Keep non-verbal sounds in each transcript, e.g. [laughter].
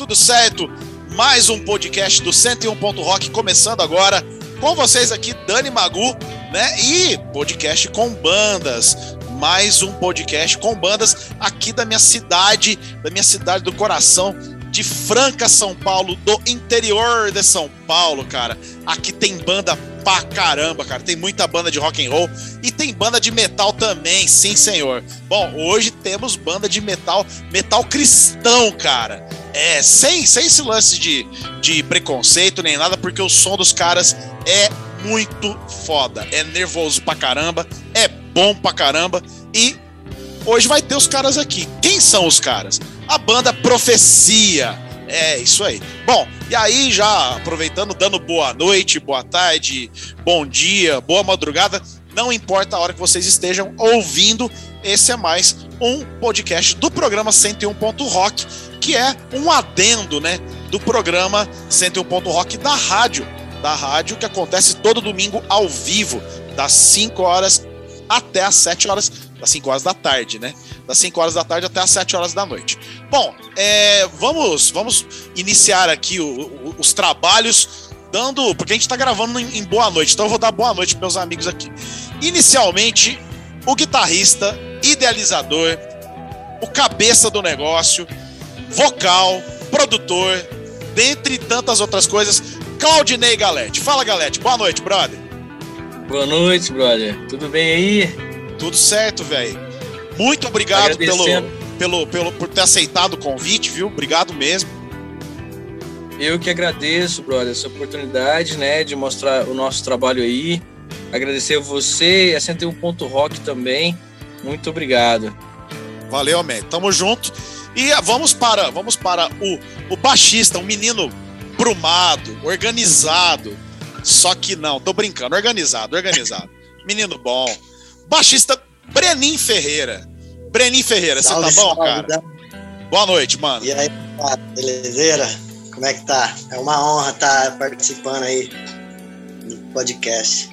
tudo certo? Mais um podcast do 101. Rock começando agora com vocês aqui, Dani Magu, né? E podcast com bandas. Mais um podcast com bandas aqui da minha cidade, da minha cidade do coração, de Franca, São Paulo, do interior de São Paulo, cara. Aqui tem banda pra caramba, cara. Tem muita banda de rock and roll e tem banda de metal também, sim, senhor. Bom, hoje temos banda de metal, metal cristão, cara. É, sem, sem esse lance de, de preconceito nem nada, porque o som dos caras é muito foda. É nervoso pra caramba, é bom pra caramba e hoje vai ter os caras aqui. Quem são os caras? A banda Profecia. É, isso aí. Bom, e aí já aproveitando, dando boa noite, boa tarde, bom dia, boa madrugada, não importa a hora que vocês estejam ouvindo, esse é mais um podcast do programa 101. Rock, que é um adendo, né, do programa 101. Rock da rádio, da rádio que acontece todo domingo ao vivo, das 5 horas até as 7 horas, das 5 horas da tarde, né? Das 5 horas da tarde até as 7 horas da noite. Bom, é, vamos, vamos iniciar aqui o, o, os trabalhos dando. Porque a gente está gravando em, em, boa noite, então eu vou dar boa noite para meus amigos aqui. Inicialmente, o guitarrista, idealizador, o cabeça do negócio, vocal, produtor, dentre tantas outras coisas, Claudinei Galete. Fala, Galete. Boa noite, brother. Boa noite, brother. Tudo bem aí? Tudo certo, velho. Muito obrigado pelo, pelo, pelo, por ter aceitado o convite, viu? Obrigado mesmo. Eu que agradeço, brother, essa oportunidade, né, de mostrar o nosso trabalho aí. Agradecer a você e a 101 Ponto Rock também. Muito obrigado. Valeu, man. Tamo junto. E vamos para, vamos para o, o baixista, um menino brumado, organizado. Só que não, tô brincando, organizado, organizado. [laughs] menino bom. Baixista Brenin Ferreira. Brenin Ferreira, você tá bom, cara? Boa noite, mano. E aí, belezeira? Como é que tá? É uma honra estar tá participando aí do podcast.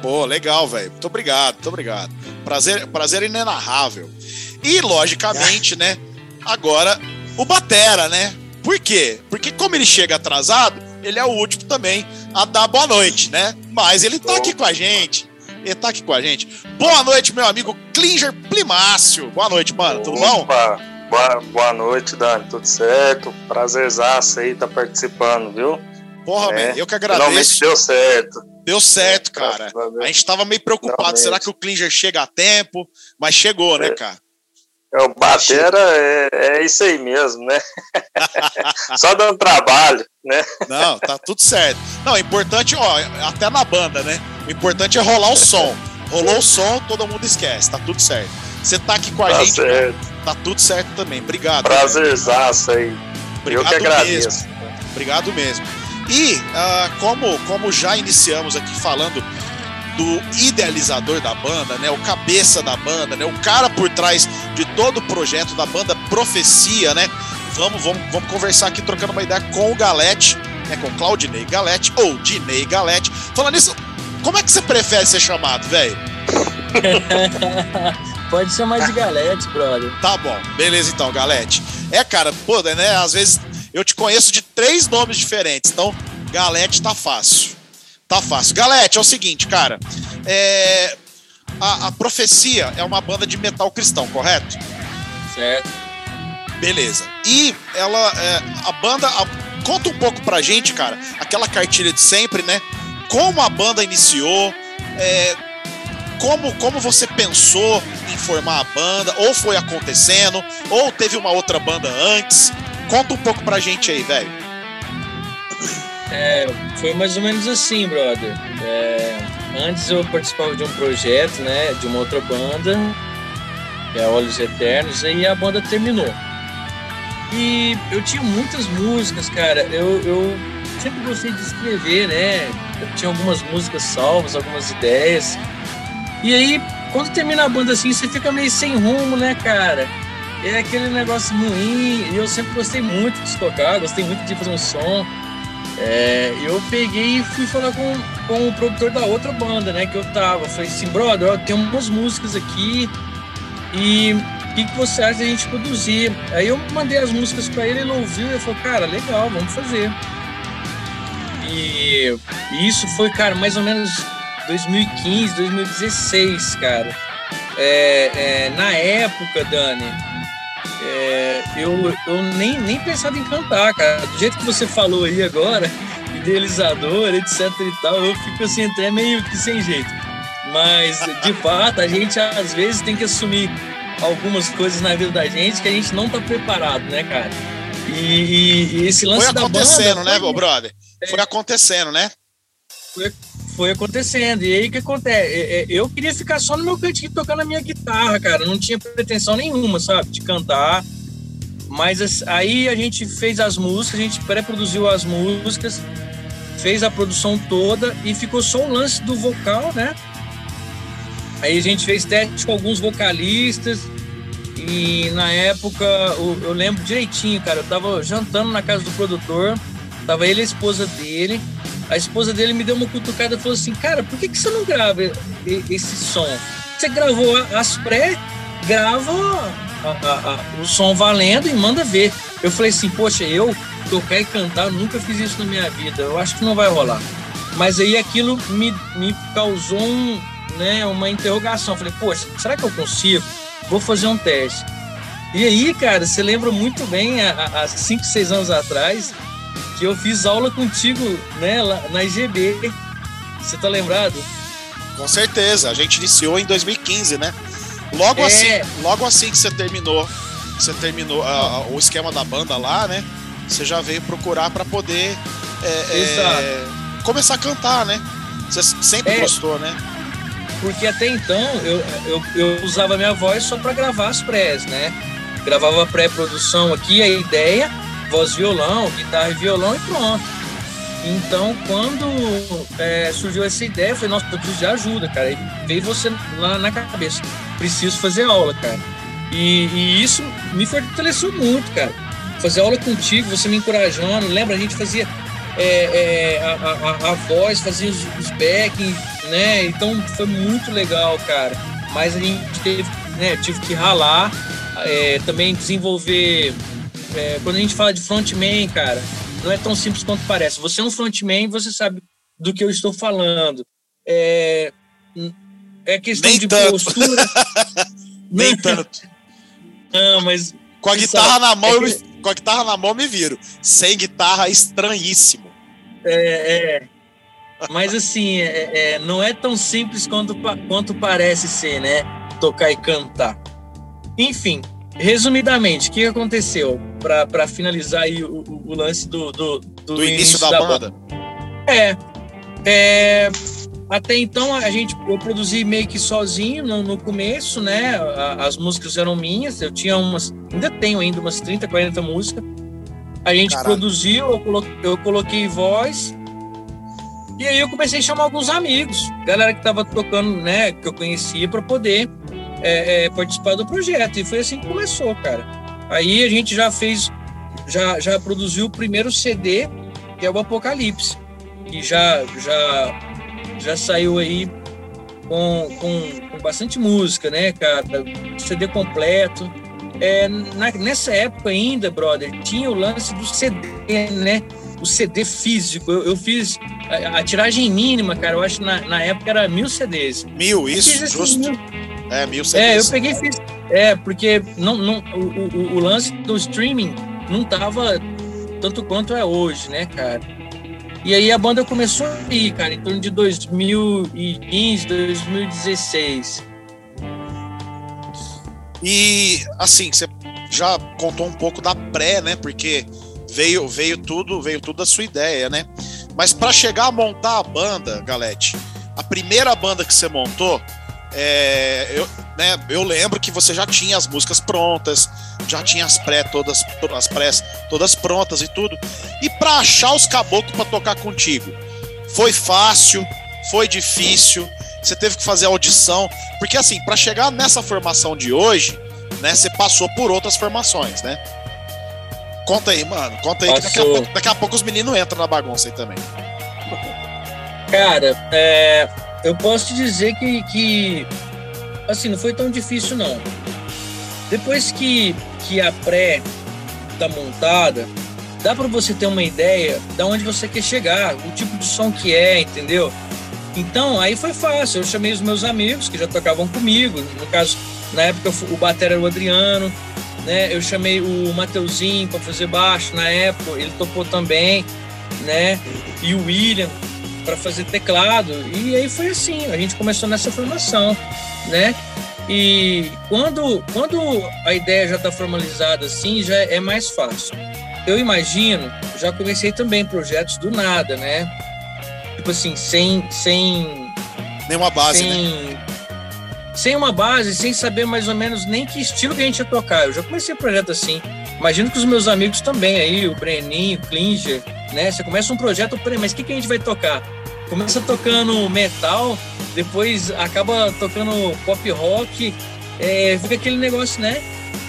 Pô, legal, velho. Muito obrigado, muito obrigado. Prazer, prazer inenarrável. E, logicamente, [laughs] né? Agora, o Batera, né? Por quê? Porque como ele chega atrasado, ele é o último também a dar boa noite, né? Mas ele tá aqui com a gente. Ele tá aqui com a gente. Boa noite, meu amigo Klinger Plimácio. Boa noite, mano. Tudo bom? Boa, boa noite, Dani. Tudo certo? Prazerzaço aí tá participando, viu? Porra, é, man, eu que agradeço. Finalmente deu certo. Deu certo, cara. A gente tava meio preocupado. Finalmente. Será que o Klinger chega a tempo? Mas chegou, né, é. cara? É, o Batera é, é isso aí mesmo, né? [laughs] Só dando trabalho, né? Não, tá tudo certo. Não, o importante, ó, até na banda, né? O importante é rolar o som. Rolou o som, todo mundo esquece, tá tudo certo. Você tá aqui com a tá gente, certo. tá tudo certo também. Obrigado. Prazerzaço aí. Obrigado Eu que agradeço. Mesmo. Obrigado mesmo. E uh, como, como já iniciamos aqui falando do idealizador da banda, né, o cabeça da banda, né, o cara por trás de todo o projeto da banda Profecia, né? Vamos, vamos, vamos conversar aqui trocando uma ideia com o Galete, né, com Claudinei Galete ou Dinei Galete. Falando nisso, como é que você prefere ser chamado, velho? [laughs] Pode chamar de Galete, brother. Tá bom, beleza então, Galete. É, cara, pô, né? Às vezes eu te conheço de três nomes diferentes, então Galete tá fácil. Tá fácil. Galete, é o seguinte, cara. É... A, a Profecia é uma banda de metal cristão, correto? Certo. Beleza. E ela, é, a banda, a, conta um pouco pra gente, cara, aquela cartilha de sempre, né? como a banda iniciou, é, como, como você pensou em formar a banda, ou foi acontecendo, ou teve uma outra banda antes. Conta um pouco pra gente aí, velho. É, foi mais ou menos assim, brother. É, antes eu participava de um projeto, né, de uma outra banda, que é Olhos Eternos, e a banda terminou. E eu tinha muitas músicas, cara. Eu, eu sempre gostei de escrever, né? Eu tinha algumas músicas salvas, algumas ideias. E aí, quando termina a banda assim, você fica meio sem rumo, né, cara? É aquele negócio ruim. E eu sempre gostei muito de tocar, gostei muito de fazer um som. É, eu peguei e fui falar com, com o produtor da outra banda, né, que eu tava. falei assim, brother, ó, tem umas músicas aqui e o que, que você acha da gente produzir? Aí eu mandei as músicas para ele, ele ouviu e falou, cara, legal, vamos fazer. E, isso foi, cara, mais ou menos 2015, 2016, cara. É, é, na época, Dani, é, eu, eu nem, nem pensava em cantar, cara. Do jeito que você falou aí agora, [laughs] idealizador, etc e tal, eu fico assim até meio que sem jeito. Mas, de fato, a gente às vezes tem que assumir algumas coisas na vida da gente que a gente não tá preparado, né, cara? E, e, esse lance foi acontecendo, da banda, né, meu brother? Foi acontecendo, né? Foi, foi acontecendo. E aí o que acontece? É, é, eu queria ficar só no meu cantinho tocando a minha guitarra, cara. Não tinha pretensão nenhuma, sabe? De cantar. Mas aí a gente fez as músicas, a gente pré-produziu as músicas, fez a produção toda e ficou só o lance do vocal, né? Aí a gente fez teste com alguns vocalistas e na época eu, lembro direitinho, cara, eu tava jantando na casa do produtor, tava ele e a esposa dele a esposa dele me deu uma cutucada e falou assim: Cara, por que, que você não grava esse som? Você gravou as pré, grava a, a, a, o som valendo e manda ver. Eu falei assim: Poxa, eu tocar e cantar, nunca fiz isso na minha vida, eu acho que não vai rolar. Mas aí aquilo me, me causou um, né, uma interrogação. Eu falei: Poxa, será que eu consigo? Vou fazer um teste. E aí, cara, você lembra muito bem, há 5, 6 anos atrás, que eu fiz aula contigo, né, lá na IGB. Você tá lembrado? Com certeza, a gente iniciou em 2015, né? Logo é... assim, logo assim que você terminou, você terminou a, o esquema da banda lá, né? Você já veio procurar para poder é, é, começar a cantar, né? Você sempre é. gostou, né? Porque até então eu, eu, eu usava minha voz só para gravar as prés, né? Gravava pré-produção aqui, a ideia, voz violão, guitarra e violão e pronto. Então, quando é, surgiu essa ideia, eu falei, nossa, preciso de ajuda, cara. E veio você lá na cabeça, preciso fazer aula, cara. E, e, isso me fortaleceu muito, cara. Fazer aula contigo, você me encorajando. Lembra, a gente fazia é, é, a, a, a, voz, fazia os, os backing, né? Então, foi muito legal, cara. Mas a gente teve, né, tive que ralar, é, também desenvolver é, quando a gente fala de frontman, cara, não é tão simples quanto parece. Você é um frontman, você sabe do que eu estou falando. É, é questão Nem de tanto. postura. [laughs] Nem tanto. [laughs] Não, mas. Com a guitarra sabe, na mão, é que... com a guitarra na mão me viro. Sem guitarra, estranhíssimo. É, é. Mas assim, é, é, não é tão simples quanto, quanto parece ser, né? Tocar e cantar. Enfim, Resumidamente, o que aconteceu para finalizar aí o, o, lance do, do, do, do início, início, da, da banda? banda? É, é, até então a gente eu produzi meio que sozinho no, no começo, né? As músicas eram minhas, eu tinha umas, ainda tenho ainda umas 30, 40 músicas. A gente Caralho. produziu, eu coloquei, eu coloquei voz. E aí eu comecei a chamar alguns amigos, galera que tava tocando, né, que eu conhecia para poder é, é, participar do projeto. E foi assim que começou, cara. Aí a gente já fez, já, já produziu o primeiro CD, que é o Apocalipse, que já, já, já saiu aí com, com, com bastante música, né, cara? CD completo. É, na, nessa época ainda, brother, tinha o lance do CD, né? O CD físico. Eu, eu fiz a, a, tiragem mínima, cara, eu acho que na, na época era mil CDs. Mil, isso, assim, justo. Mil, é, mil CDs. É, eu peguei e fiz. É, porque não, não, o, o, o lance do streaming não tava tanto quanto é hoje, né, cara? E aí a banda começou a ir, cara, em torno de 2015, 2016. E assim, você já contou um pouco da pré, né? Porque veio veio tudo, veio tudo da sua ideia, né? Mas para chegar a montar a banda, Galete, a primeira banda que você montou, é, eu, né, eu lembro que você já tinha as músicas prontas, já tinha as pré todas, as prés todas prontas e tudo. E para achar os caboclos para tocar contigo, foi fácil, foi difícil. Você teve que fazer audição, porque assim, para chegar nessa formação de hoje, né, você passou por outras formações, né? Conta aí, mano. Conta aí que daqui a, pouco, daqui a pouco os meninos entram na bagunça aí também. Cara, é, eu posso te dizer que, que assim, não foi tão difícil, não. Depois que, que a pré está montada, dá para você ter uma ideia de onde você quer chegar, o tipo de som que é, entendeu? Então, aí foi fácil. Eu chamei os meus amigos que já tocavam comigo. No caso, na época, o batera era o Adriano, né? Eu chamei o Mateuzinho para fazer baixo na época, ele tocou também, né? E o William para fazer teclado. E aí foi assim, a gente começou nessa formação, né? E quando, quando a ideia já está formalizada assim, já é mais fácil. Eu imagino, já comecei também projetos do nada, né? Tipo assim, sem. sem Nenhuma base, sem, né? Sem uma base, sem saber mais ou menos nem que estilo que a gente ia tocar. Eu já comecei projeto assim. Imagino que os meus amigos também aí, o Breninho, o Klinger, né? Você começa um projeto, mas o que, que a gente vai tocar? Começa tocando metal, depois acaba tocando pop rock, é, fica aquele negócio, né?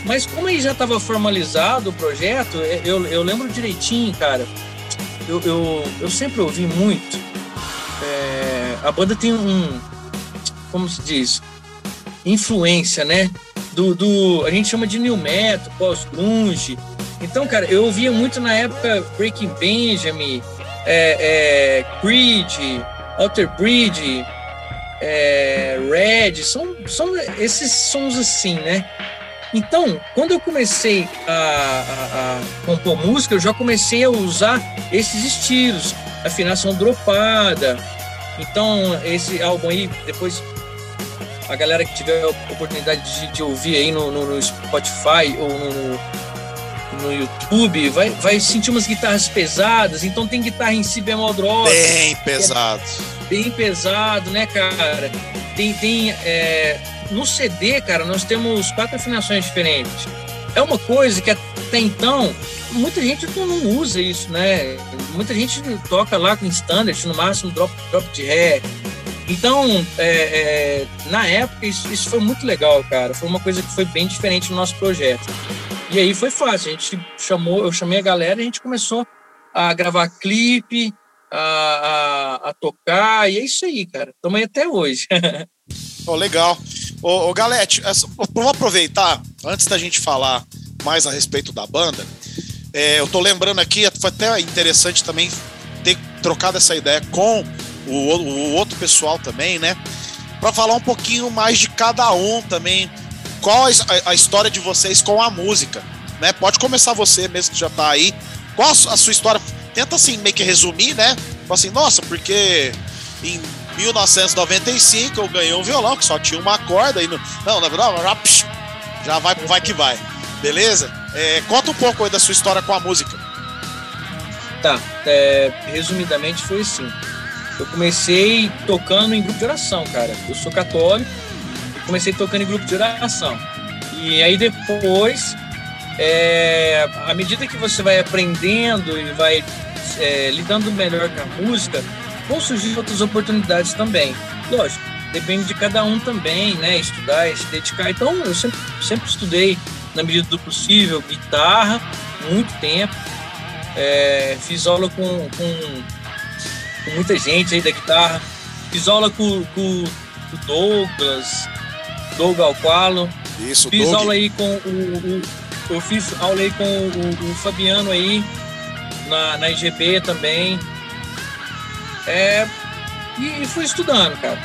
Mas como aí já estava formalizado o projeto, é, eu, eu lembro direitinho, cara. Eu, eu, eu sempre ouvi muito. É, a banda tem um. Como se diz? Influência, né? Do, do, a gente chama de new metal, pós-grunge. Então, cara, eu ouvia muito na época Breaking Benjamin, é, é, Creed, Alter Bridge, é, Red, são, são esses sons assim, né? Então, quando eu comecei a, a, a, compor música, eu já comecei a usar esses estilos, afinação dropada. Então, esse álbum aí, depois a galera que tiver a oportunidade de, de ouvir aí no, no, no Spotify ou no, no YouTube, vai, vai sentir umas guitarras pesadas, então tem guitarra em si bemol drop. Bem pesado. É bem pesado, né, cara? Tem, tem é, no CD, cara, nós temos quatro afinações diferentes. É uma coisa que até então muita gente não usa isso, né? Muita gente toca lá com standard, no máximo drop, drop de ré. Então, é, é, na época, isso, isso, foi muito legal, cara. Foi uma coisa que foi bem diferente no nosso projeto. E aí foi fácil. A gente chamou, eu chamei a galera e a gente começou a gravar clipe, a, a, a tocar, e é isso aí, cara. Estamos aí até hoje. [laughs] oh, legal. Ô, ô Galete, vou aproveitar, antes da gente falar mais a respeito da banda, é, eu tô lembrando aqui, foi até interessante também ter trocado essa ideia com o, o outro pessoal também, né? Para falar um pouquinho mais de cada um também. Qual a, a, história de vocês com a música, né? Pode começar você mesmo que já tá aí. Qual a sua história? Tenta assim meio que resumir, né? Assim, nossa, porque em 1995 eu ganhei um violão que só tinha uma corda e não, na verdade, já vai, vai que vai. Beleza? É, conta um pouco aí da sua história com a música. Tá, é, resumidamente foi assim. Eu comecei tocando em grupo de oração, cara. Eu sou católico, comecei tocando em grupo de oração. E aí depois, é, à medida que você vai aprendendo e vai é, lidando melhor com a música, vão surgir outras oportunidades também. Lógico, depende de cada um também, né? Estudar, se dedicar. Então, eu sempre, sempre estudei, na medida do possível, guitarra, muito tempo. É, fiz aula com, com, com, muita gente aí da guitarra. Fiz aula com, com, com o Douglas, Doug Alqualo. Isso, Fiz Doug. aula aí com o, o, Eu fiz aula aí com o, o Fabiano aí, na, na IGB também. É, e, e fui estudando, cara.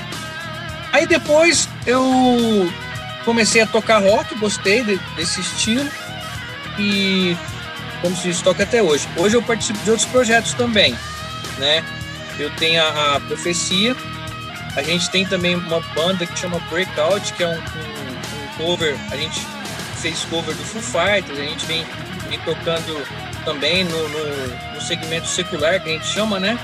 Aí depois eu comecei a tocar rock, gostei de, desse estilo e como se diz, toca até hoje. Hoje eu participo de outros projetos também, né? Eu tenho a, a Profecia, a gente tem também uma banda que chama Breakout, que é um, um, um, cover, a gente fez cover do Foo Fighters, a gente vem, vem tocando também no, no, no segmento secular, que a gente chama, né?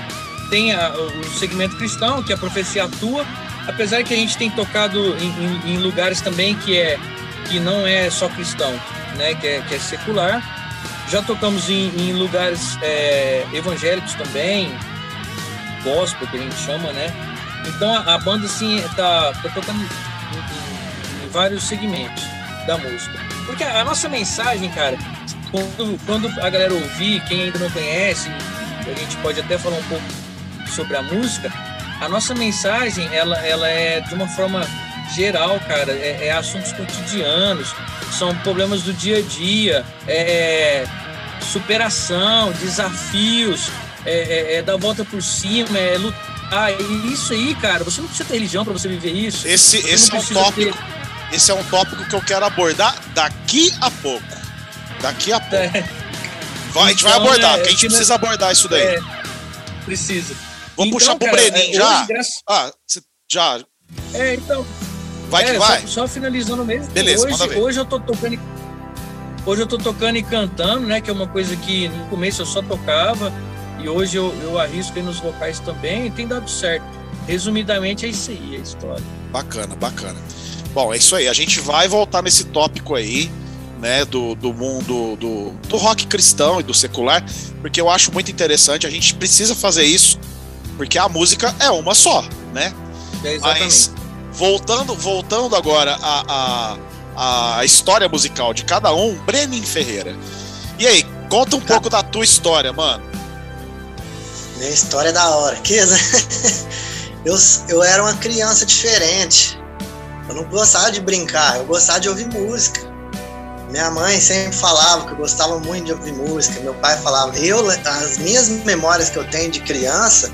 tem a, o segmento cristão, que a profecia atua, apesar que a gente tem tocado em, em, em lugares também que, é, que não é só cristão, né, que, é, que é secular. Já tocamos em, em lugares é, evangélicos também, gospel, que a gente chama, né? Então a, a banda, assim, tá, tá tocando em, em, vários segmentos da música. Porque a, a nossa mensagem, cara, quando, quando a galera ouvir, quem ainda não conhece, a gente pode até falar um pouco sobre a música, a nossa mensagem ela, ela é de uma forma geral, cara. É, é assuntos cotidianos, são problemas do dia a dia, é, é superação, desafios, é, é, é dar volta por cima, é lutar. E isso aí, cara, você não precisa ter religião para você viver isso. Esse, esse é um tópico. Ter... Esse é um tópico que eu quero abordar daqui a pouco. Daqui a pouco. É. Vai, a gente vai então, abordar, porque a gente precisa abordar isso daí. precisa. Vou então, puxar pro cara, Breninho já. Ah, já. É, então. Vai que vai. Só, só finalizando mesmo. Beleza, hoje, hoje eu tô tocando Hoje eu tô tocando e cantando, né? Que é uma coisa que no começo eu só tocava e hoje eu, eu arrisco aí nos vocais também e tem dado certo. Resumidamente é isso aí, a história. Bacana, bacana. Bom, é isso aí. A gente vai voltar nesse tópico aí, né, do, do mundo do, do rock cristão e do secular, porque eu acho muito interessante. A gente precisa fazer isso, porque a música é uma só, né? É Mas voltando, voltando agora a, a a história musical de cada um, Brenin Ferreira. E aí, conta um pouco da tua história, mano. Minha história é da hora. Que, [laughs] eu, eu era uma criança diferente. Eu não gostava de brincar, eu gostava de ouvir música. Minha mãe sempre falava que eu gostava muito de ouvir música. Meu pai falava. Eu, as minhas memórias que eu tenho de criança,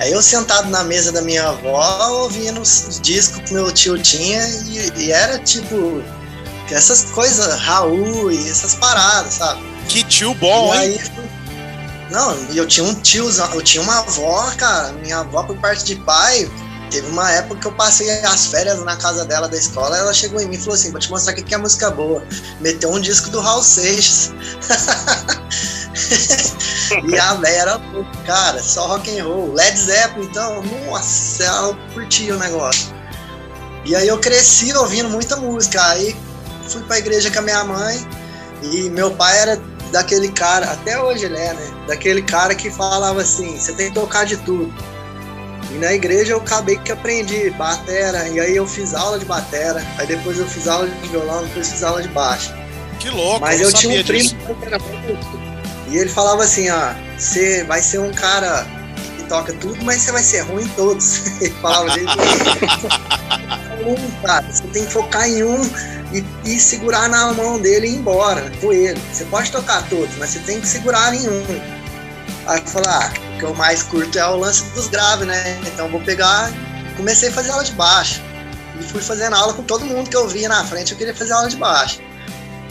é eu sentado na mesa da minha avó ouvindo os discos que meu tio tinha e, e era tipo essas coisas, Raul e essas paradas, sabe? Que tio bom, e hein? Aí, não, eu tinha um tio, eu tinha uma avó, cara, minha avó por parte de pai, teve uma época que eu passei as férias na casa dela da escola, ela chegou em mim e falou assim, vou te mostrar o que é música boa. Meteu um disco do Raul Seixas. [laughs] e a Vera, cara, só rock and roll. Led Zeppelin, então, nossa, ela curtia o negócio. E aí eu cresci ouvindo muita música. Aí fui pra igreja com a minha mãe e meu pai era daquele cara, até hoje ele é, né? Daquele cara que falava assim: você tem que tocar de tudo. E na igreja eu acabei que aprendi batera, e aí eu fiz aula de batera, aí depois eu fiz aula de violão, depois fiz aula de baixo. Que louco, Mas eu, tinha um primo que era E ele falava assim: ó, você vai ser um cara toca tudo, mas você vai ser ruim em todos. [laughs] ele falava assim: [laughs] um, cara, você tem que focar em um e, e, segurar na mão dele e ir embora com ele. Você pode tocar todos, mas você tem que segurar em um. Aí eu falei, ah, o que eu mais curto é o lance dos graves, né? Então vou pegar. Comecei a fazer aula de baixo. E fui fazendo aula com todo mundo que eu via na frente, eu queria fazer aula de baixo.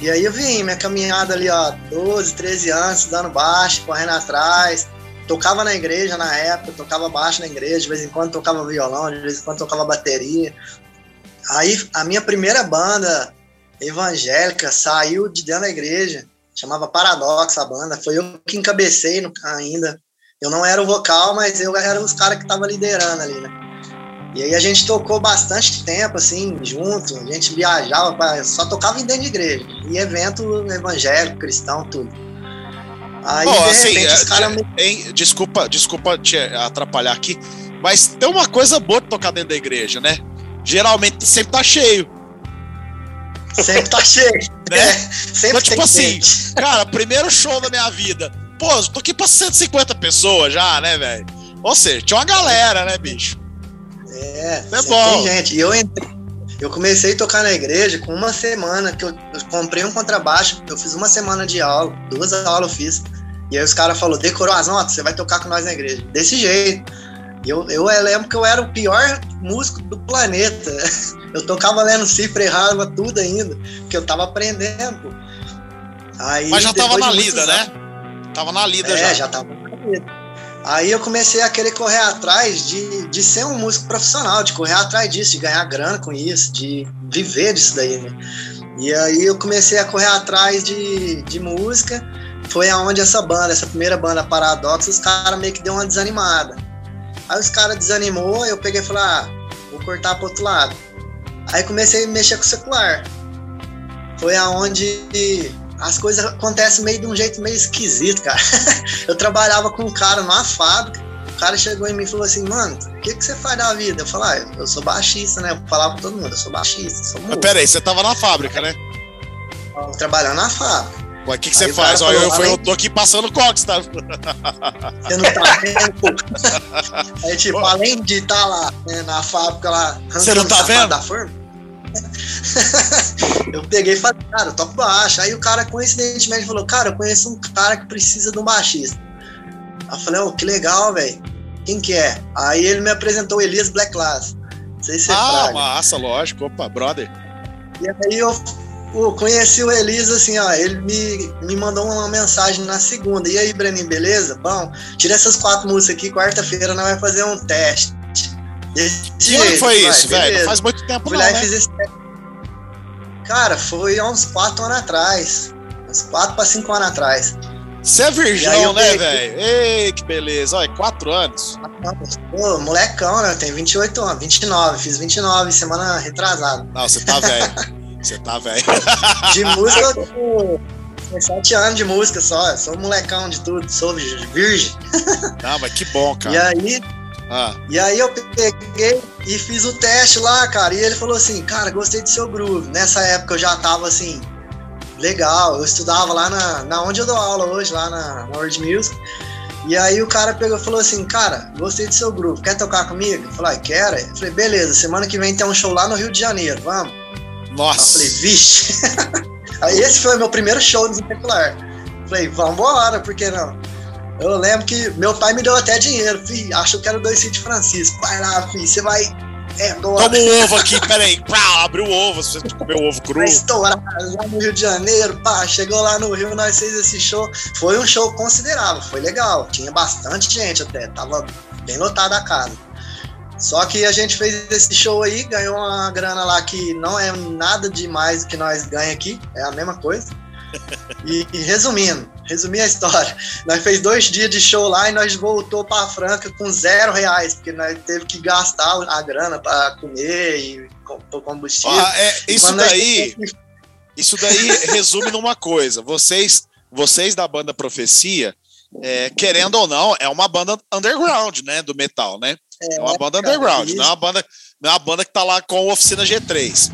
E aí eu vim, minha caminhada ali, ó, 12, 13 anos, dando baixo, correndo atrás. Tocava na igreja na época, tocava baixo na igreja, de vez em quando tocava violão, de vez em quando tocava bateria. Aí a minha primeira banda evangélica saiu de dentro da igreja, chamava Paradoxo a banda, foi eu que encabecei no, ainda. Eu não era o vocal, mas eu era os caras que estavam liderando ali, né? E aí a gente tocou bastante tempo, assim, junto, a gente viajava, pra, só tocava em dentro de igreja, e evento evangélico, cristão, tudo. Aí, oh, de assim, repente, os caras... Me... Desculpa, desculpa te atrapalhar aqui, mas tem uma coisa boa de tocar dentro da igreja, né? geralmente sempre tá cheio. Sempre tá cheio. [laughs] né? É, sempre então, tipo assim, gente. [laughs] cara, primeiro show da minha vida. Pô, tô aqui pra 150 pessoas já, né, velho? Ou seja, tinha uma galera, né, bicho? É, é bom. Tem gente. E eu entrei, eu comecei a tocar na igreja com uma semana que eu, eu, comprei um contrabaixo, eu fiz uma semana de aula, duas aulas eu fiz. E aí os caras falaram, decorou as notas, você vai tocar com nós na igreja. Desse jeito. Eu, eu lembro que eu era o pior músico do planeta. [laughs] Eu tocava lendo cifra, errava tudo ainda, porque eu tava aprendendo. Aí, Mas já tava na lida, né? Tava na lida é, já. já tava na lida. Aí eu comecei a querer correr atrás de, de ser um músico profissional, de correr atrás disso, de ganhar grana com isso, de viver disso daí, né? E aí eu comecei a correr atrás de, de música. Foi aonde essa banda, essa primeira banda Paradox, os caras meio que deu uma desanimada. Aí os caras desanimou, eu peguei e falei, ah, vou cortar pro outro lado. Aí comecei a mexer com o secular. Foi aonde as coisas acontecem meio de um jeito meio esquisito, cara. [laughs] eu trabalhava com um cara numa fábrica, o cara chegou em mim e falou assim, mano, o que, que você faz da vida? Eu falei, ah, eu sou baixista, né? Eu falava pra todo mundo, eu sou baixista, sou músico. Mas peraí, você tava na fábrica, né? trabalhando na fábrica. Ué, o que, que você faz? Ó, eu, eu, tô aqui passando cox, tá? Você não tá vendo? [laughs] Aí, tipo, além de estar tá lá, né, na fábrica lá, você não tá vendo? Da forma, [laughs] eu peguei e falei, cara, toco baixo. Aí o cara, coincidentemente, falou, cara, eu conheço um cara que precisa de um baixista. Aí eu falei, oh, que legal, velho. Quem que é? Aí ele me apresentou o Elias Black Class. Não sei se é Ah, fraga. massa, lógico. Opa, brother. E aí eu pô, conheci o Elias assim, ó. Ele me, me mandou uma mensagem na segunda. E aí, Breninho, beleza? Bom, tira essas quatro músicas aqui. Quarta-feira nós vamos fazer um teste. Desse Que ano jeito, foi vai, isso, velho? Beleza. faz muito tempo Fui não, lá e né? fiz esse teste. Cara, foi há uns quatro anos atrás. Uns quatro para cinco anos atrás. Você é virgão, né, peguei- velho? Ei, que beleza. Olha, quatro anos. Pô, molecão, né? Eu tenho 28 anos, 29. Fiz 29 semana retrasada. Não, você tá velho. [laughs] Você tá velho. [laughs] De música, eu tenho tenho sete anos de música só. Sou molecão de tudo, sou virgem. [laughs] Não, mas que bom, E cara. aí, Ah, E aí eu peguei e fiz o teste lá, cara. E ele falou assim, cara, gostei do seu groove. Nessa época eu já tava assim, legal. Eu estudava lá na, na onde eu dou aula hoje, lá na, na World Music. E aí o cara pegou e falou assim, cara, gostei do seu groove, quer tocar comigo? Eu falei, ah, quero. Eu falei, beleza, semana que vem tem um show lá no Rio de Janeiro, vamos? Aí eu nossa. falei, vixe. [laughs] aí esse foi o meu primeiro show no Espetacular. Falei, vambora, por que não? Eu lembro que meu pai me deu até dinheiro. Fih, achou que era o dois City Francisco. Vai lá, filho, você vai. É, agora. Toma um ovo aqui, peraí. Pá, abre o ovo, se você comer o ovo cru. Estourar lá no Rio de Janeiro, pá, chegou lá no Rio, nós fez esse show. Foi um show considerável, foi legal. Tinha bastante gente até, tava bem lotada a casa. Só que a gente fez esse show aí, ganhou uma grana lá que não é nada demais do que nós ganhamos aqui, é a mesma coisa. E, e resumindo, resumir a história, [laughs] nós fez dois dias de show lá e nós voltou para Franca com zero reais, porque nós teve que gastar a grana para comer e com- combustível. Ah, é, isso nós daí, isso daí [laughs] resume numa coisa. Vocês, vocês da banda Profecia, é, querendo ou não, é uma banda underground, né, do metal, né? É uma banda cara, underground, não é uma banda, não é uma banda que tá lá com a oficina G3.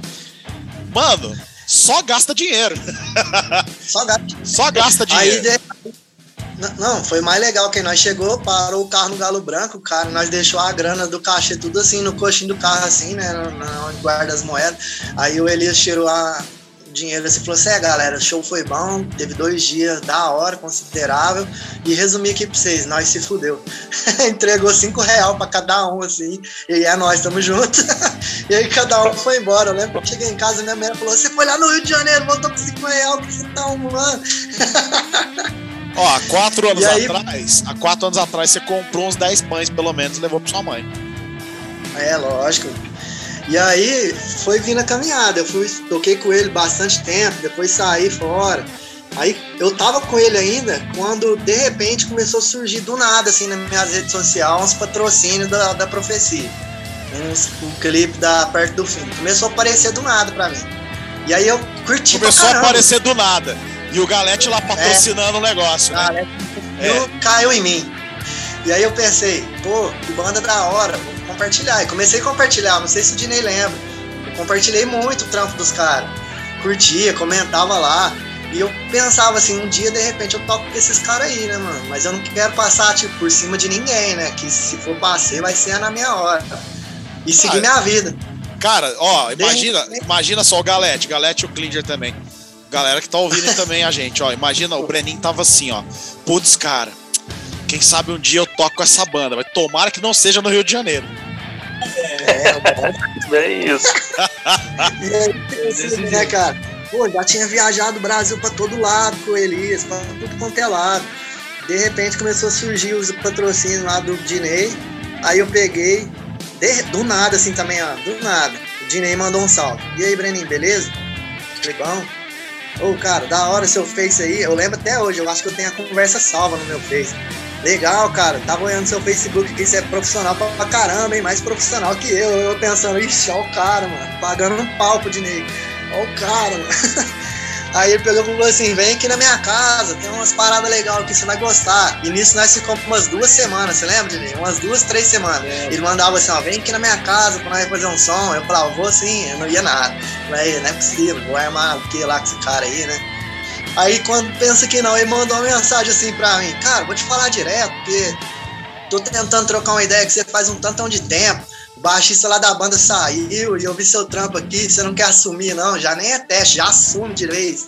Mano, só gasta dinheiro. [laughs] Só gato. Só gasta Aí dinheiro. N- Não, foi mais legal que nós chegou, parou o carro no Galo Branco, cara, nós deixou a grana do cachê tudo assim, no coxinho do carro assim, né, onde guarda as moedas. Aí o Elias tirou a dinheiro assim, falou assim, é galera, o show foi bom, teve dois dias da hora, considerável, e resumi aqui pra vocês, nós se fudeu. [laughs] Entregou cinco real pra cada um, assim, e é nós, tamo junto. [laughs] e aí cada um foi embora, eu lembro que eu cheguei em casa e minha mulher falou, você foi lá no Rio de Janeiro, voltou com cinco real, que você tá arrumando? [laughs] Ó, há quatro anos aí- atrás, há quatro anos atrás, você comprou uns 10 pães, pelo menos, e levou pra sua mãe. É, lógico. E aí foi vindo a caminhada. Eu fui, toquei com ele bastante tempo, depois saí fora. Aí eu tava com ele ainda quando de repente começou a surgir do nada, assim, nas minhas redes sociais, uns patrocínios da, da profecia. Uns, um clipe da Perto do Fim. Começou a aparecer do nada pra mim. E aí eu curti Começou a aparecer do nada. E o Galete lá patrocinando o negócio, né? Cara, eu- caiu em mim. E aí eu pensei, pô, que banda da hora, vou compartilhar. E comecei a compartilhar, não sei se o Dinei lembra. Eu compartilhei muito o trampo dos caras. Curtia, comentava lá. E eu pensava assim, um dia de repente eu toco com esses caras aí, né, mano? Mas eu não quero passar, tipo, por cima de ninguém, né? Que se for passeio vai ser na minha hora. E seguir Ah, minha vida. Cara, ó, De imagina, repente- imagina só o Galete, Galete e o Klinger também. Galera que tá ouvindo [laughs] também a gente, ó. Imagina, o Breninho tava assim, ó. Putz, cara, quem sabe um dia eu toco com essa banda, mas tomara que não seja no Rio de Janeiro. É, É isso. E aí, pensei, né, cara? Pô, já tinha viajado o Brasil pra todo lado com o Elias, pra tudo quanto é lado. De repente começou a surgir os patrocínios lá do Dinei. Aí eu peguei, de- do nada assim também, ó, do nada. O Dinei mandou um salve. E aí, Breninho, beleza? Falei, bom. Ô, cara, da hora seu Face aí. Eu lembro até hoje, eu acho que eu tenho a conversa salva no meu Face. Legal, cara. Tava olhando seu Facebook aqui, você é profissional pra, caramba, hein? Mais profissional que eu. Eu pensando, ixi, ó o cara, mano. Pagando um pau pro Dinei. Ó o cara, mano. [laughs] Aí ele pegou e falou assim: vem aqui na minha casa, tem umas paradas legais aqui, você vai gostar. E nisso nós ficamos umas duas semamanas, você lembra, Dinei? Umas duas, três semanas. Ele mandava assim: ó, vem aqui na minha casa pra nós fazer um som. Eu falava, vou sim, eu não ia nada. Falei, não é possível, vou armar o que lá com esse cara aí, né? Aí quando pensa que não, ele mandou uma mensagem assim pra mim, cara, vou te falar direto, porque tô tentando trocar uma ideia que você faz um tantão de tempo. O baixista lá da banda saiu e eu vi seu trampo aqui, você não quer assumir, não? Já nem é teste, já assume de vez.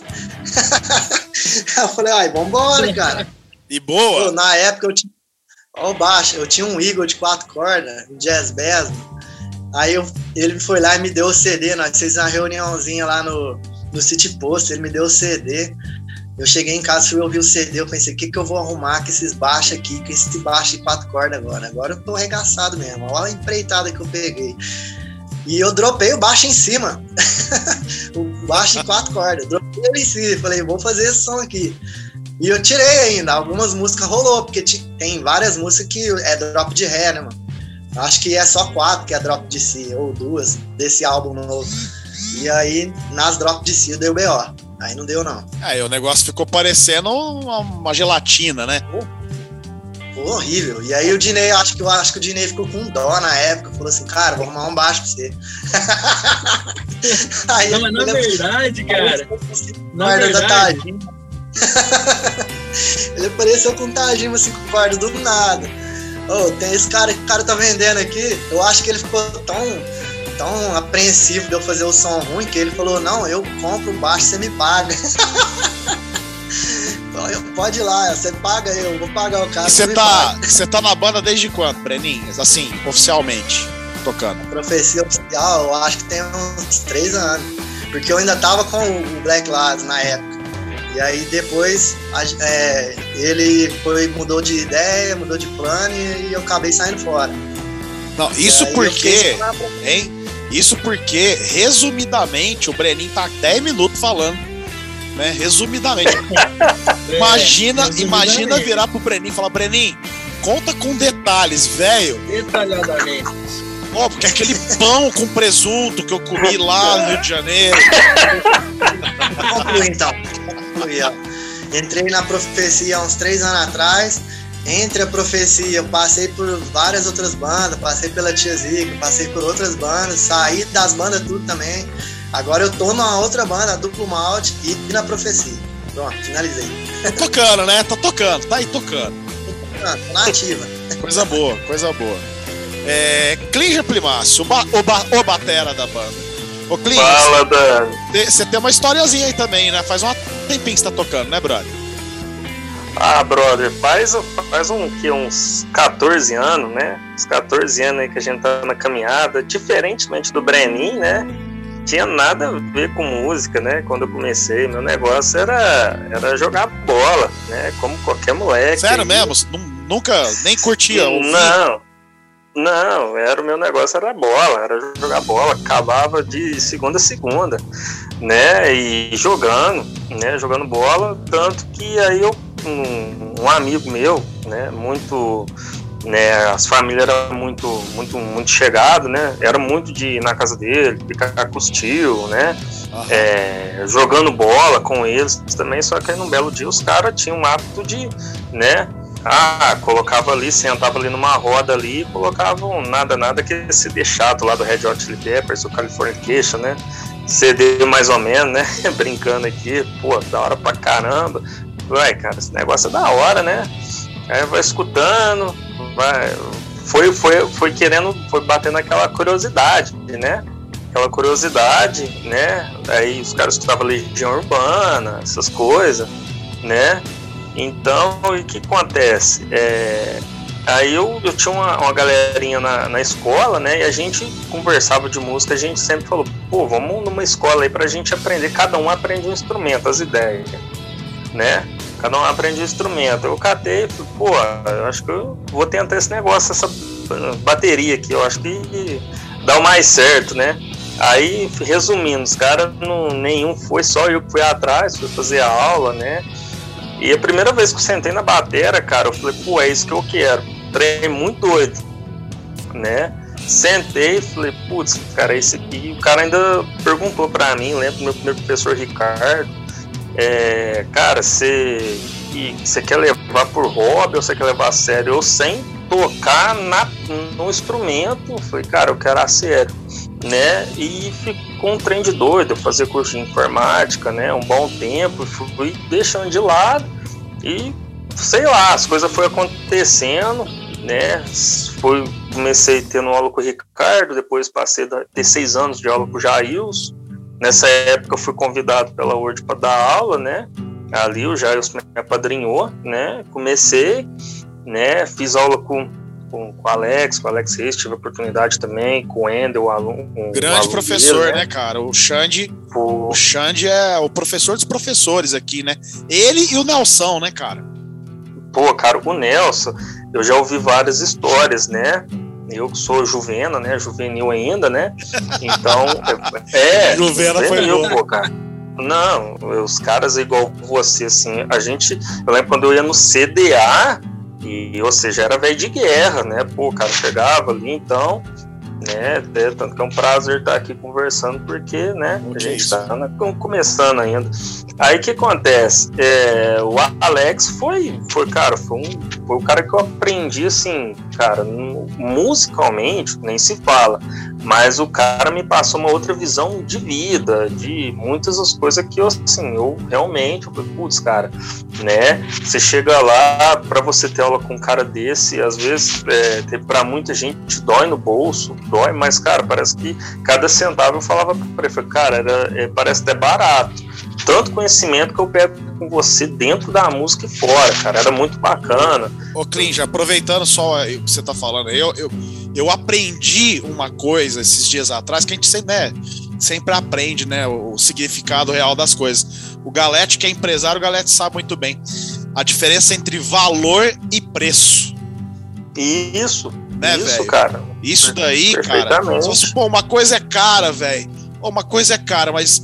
[laughs] eu falei, ai, vambora, cara. E boa? Pô, na época eu tinha. Ó, baixo, eu tinha um Eagle de quatro cordas, um Jazz Bass. Aí eu, ele foi lá e me deu o CD, nós fizemos uma reuniãozinha lá no, no City Post, ele me deu o CD. Eu cheguei em casa, fui ouvir o CD, eu pensei, o que, que eu vou arrumar com esses baixos aqui, com esse baixo de quatro cordas agora? Agora eu tô arregaçado mesmo, olha a empreitada que eu peguei. E eu dropei o baixo em cima. [laughs] o baixo de quatro cordas. Dropei ele em cima. Falei, vou fazer esse som aqui. E eu tirei ainda. Algumas músicas rolou, porque tem várias músicas que é drop de ré, né, mano? Acho que é só quatro que é drop de si, ou duas, desse álbum novo. E aí, nas drop de si, deu B.O. Aí não deu, não. Aí o negócio ficou parecendo uma, uma gelatina, né? Ficou horrível. E aí o Dinei, acho que, eu acho que o Dinei ficou com dó na época. Falou assim, cara, vou arrumar um baixo pra você. [laughs] aí, não, mas na verdade, cara. Na verdade. [laughs] ele apareceu com um Tajima assim com guarda do nada. Oh, tem esse cara que o cara tá vendendo aqui. Eu acho que ele ficou tão tão apreensivo de eu fazer o som ruim que ele falou: Não, eu compro baixo, você me paga. [laughs] Pode ir lá, você paga eu, vou pagar o cara. Você tá, você [laughs] tá na banda desde quando, Breninhas? Assim, oficialmente, tocando? Profecia oficial, eu acho que tem uns três anos. Porque eu ainda tava com o Black Lads na época. E aí depois é, ele foi, mudou de ideia, mudou de plano e, eu acabei saindo fora. Não, isso porque, hein? Isso porque, resumidamente, o Breninho tá 10 minutos falando. Né? Resumidamente. [laughs] imagina, é, imagina virar pro Breninho e falar, Breninho, conta com detalhes, velho. Detalhadamente. Ó, porque aquele pão com presunto que eu comi lá no Rio de Janeiro. Conclui então. Conclui, ó. Entrei na profecia há uns três anos atrás entre a profecia, eu passei por várias outras bandas, passei pela Tia Zica, passei por outras bandas, saí das bandas tudo também. Agora eu tô numa outra banda, a Duplo Malte, e na profecia. Pronto, finalizei. Tá tocando, né? Tá tocando, tá aí tocando. Tô tocando, na ativa. coisa boa, coisa boa. É, Clíngia Plimácio, o, ba, o, ba, o batera da banda. Ô, Fala, Dan. Você tem uma historiazinha aí também, né? Faz um tempinho que você tá tocando, né, brother? Ah, brother, faz, faz um, que, uns 14 anos, né? Uns 14 anos aí que a gente tá na caminhada. Diferentemente do Brenin, né? Tinha nada a ver com música, né? Quando eu comecei, meu negócio era, era jogar bola, né? Como qualquer moleque. Sério aí. mesmo? Nunca nem curtia ouvir? Não, não, era o meu negócio era bola, era jogar bola, acabava de segunda a segunda, né? E jogando, né? Jogando bola, tanto que aí eu um, um amigo meu, né, muito né, as famílias eram muito, muito, muito chegado, né? Era muito de ir na casa dele, ficar com os tios, né? É, jogando bola com eles também, só que aí num belo dia os caras tinham um hábito de, né? Ah, colocava ali, sentava ali numa roda ali, colocavam nada, nada que esse deixado lá do Red Hot Chili Peppers, o Californication, né? CD mais ou menos, né? [laughs] Brincando aqui, pô, da hora pra caramba. Vai, cara, esse negócio é da hora, né? Aí vai escutando, vai, foi, foi, foi querendo, foi batendo aquela curiosidade, né? Aquela curiosidade, né? Aí os caras escutavam Legião Urbana, essas coisas, né? Então, o que acontece? É, aí eu, eu tinha uma, uma galerinha na, na escola, né? E a gente conversava de música, a gente sempre falou, pô, vamos numa escola aí pra gente aprender, cada um aprende um instrumento, as ideias, né? Cada um aprende um instrumento. Eu catei e falei, pô, eu acho que eu vou tentar esse negócio, essa bateria aqui, eu acho que dá o mais certo, né? Aí, resumindo, os caras, nenhum foi, só eu que fui atrás, fui fazer a aula, né? E a primeira vez que eu sentei na bateria, cara, eu falei, pô, é isso que eu quero. Trem muito doido, né? Sentei e falei, putz, cara, esse aqui. O cara ainda perguntou pra mim, lembro meu primeiro professor Ricardo, é, cara, você você quer levar por hobby ou você quer levar a sério? Eu sem tocar na, no instrumento, falei, cara, eu quero a sério, né? E ficou um trem de doido, fazer curso de informática, né? Um bom tempo, fui deixando de lado e sei lá, as coisas foram acontecendo, né? Foi, comecei tendo aula com o Ricardo, depois passei a ter seis anos de aula com o Jails. Nessa época eu fui convidado pela Word para dar aula, né? Ali o Jails me apadrinhou, né? Comecei, né? Fiz aula com, com, com o Alex, com o Alex Reis, tive a oportunidade também, com o Ender, o aluno. Grande aluno professor, dele, né, cara? O Xande, O, o Xande é o professor dos professores aqui, né? Ele e o Nelson, né, cara? pô, cara, o Nelson, eu já ouvi várias histórias, né? Eu que sou juvena, né? Juvenil ainda, né? Então, é. [laughs] Juvena foi juvenil, boa. pô, cara. Não, os caras igual você, assim, a gente. Eu lembro quando eu ia no CDA, e, ou seja, era velho de guerra, né? Pô, o cara chegava ali, então, né? Até, tanto que é um prazer estar aqui conversando, porque, né? Que a gente está na- começando ainda. Aí o que acontece? É, o Alex foi, foi, cara, foi, um, foi o cara que eu aprendi, assim, cara, musicalmente, nem se fala, mas o cara me passou uma outra visão de vida, de muitas das coisas que eu, assim, eu realmente, eu falei, putz, cara, né? Você chega lá para você ter aula com um cara desse, às vezes, é, pra muita gente dói no bolso, dói, mas, cara, parece que cada centavo eu falava pra ele, cara, era, é, parece até barato tanto conhecimento que eu pego com você dentro da música e fora, cara. Era muito bacana. Ô, Clinja, aproveitando só o que você tá falando, eu, eu, eu aprendi uma coisa esses dias atrás que a gente sempre, né, sempre aprende, né, o, o significado real das coisas. O Galete, que é empresário, o Galete sabe muito bem a diferença entre valor e preço, isso, né, isso, velho? cara. Isso daí, cara. Se fosse, pô, uma coisa é cara, velho. Uma coisa é cara, mas,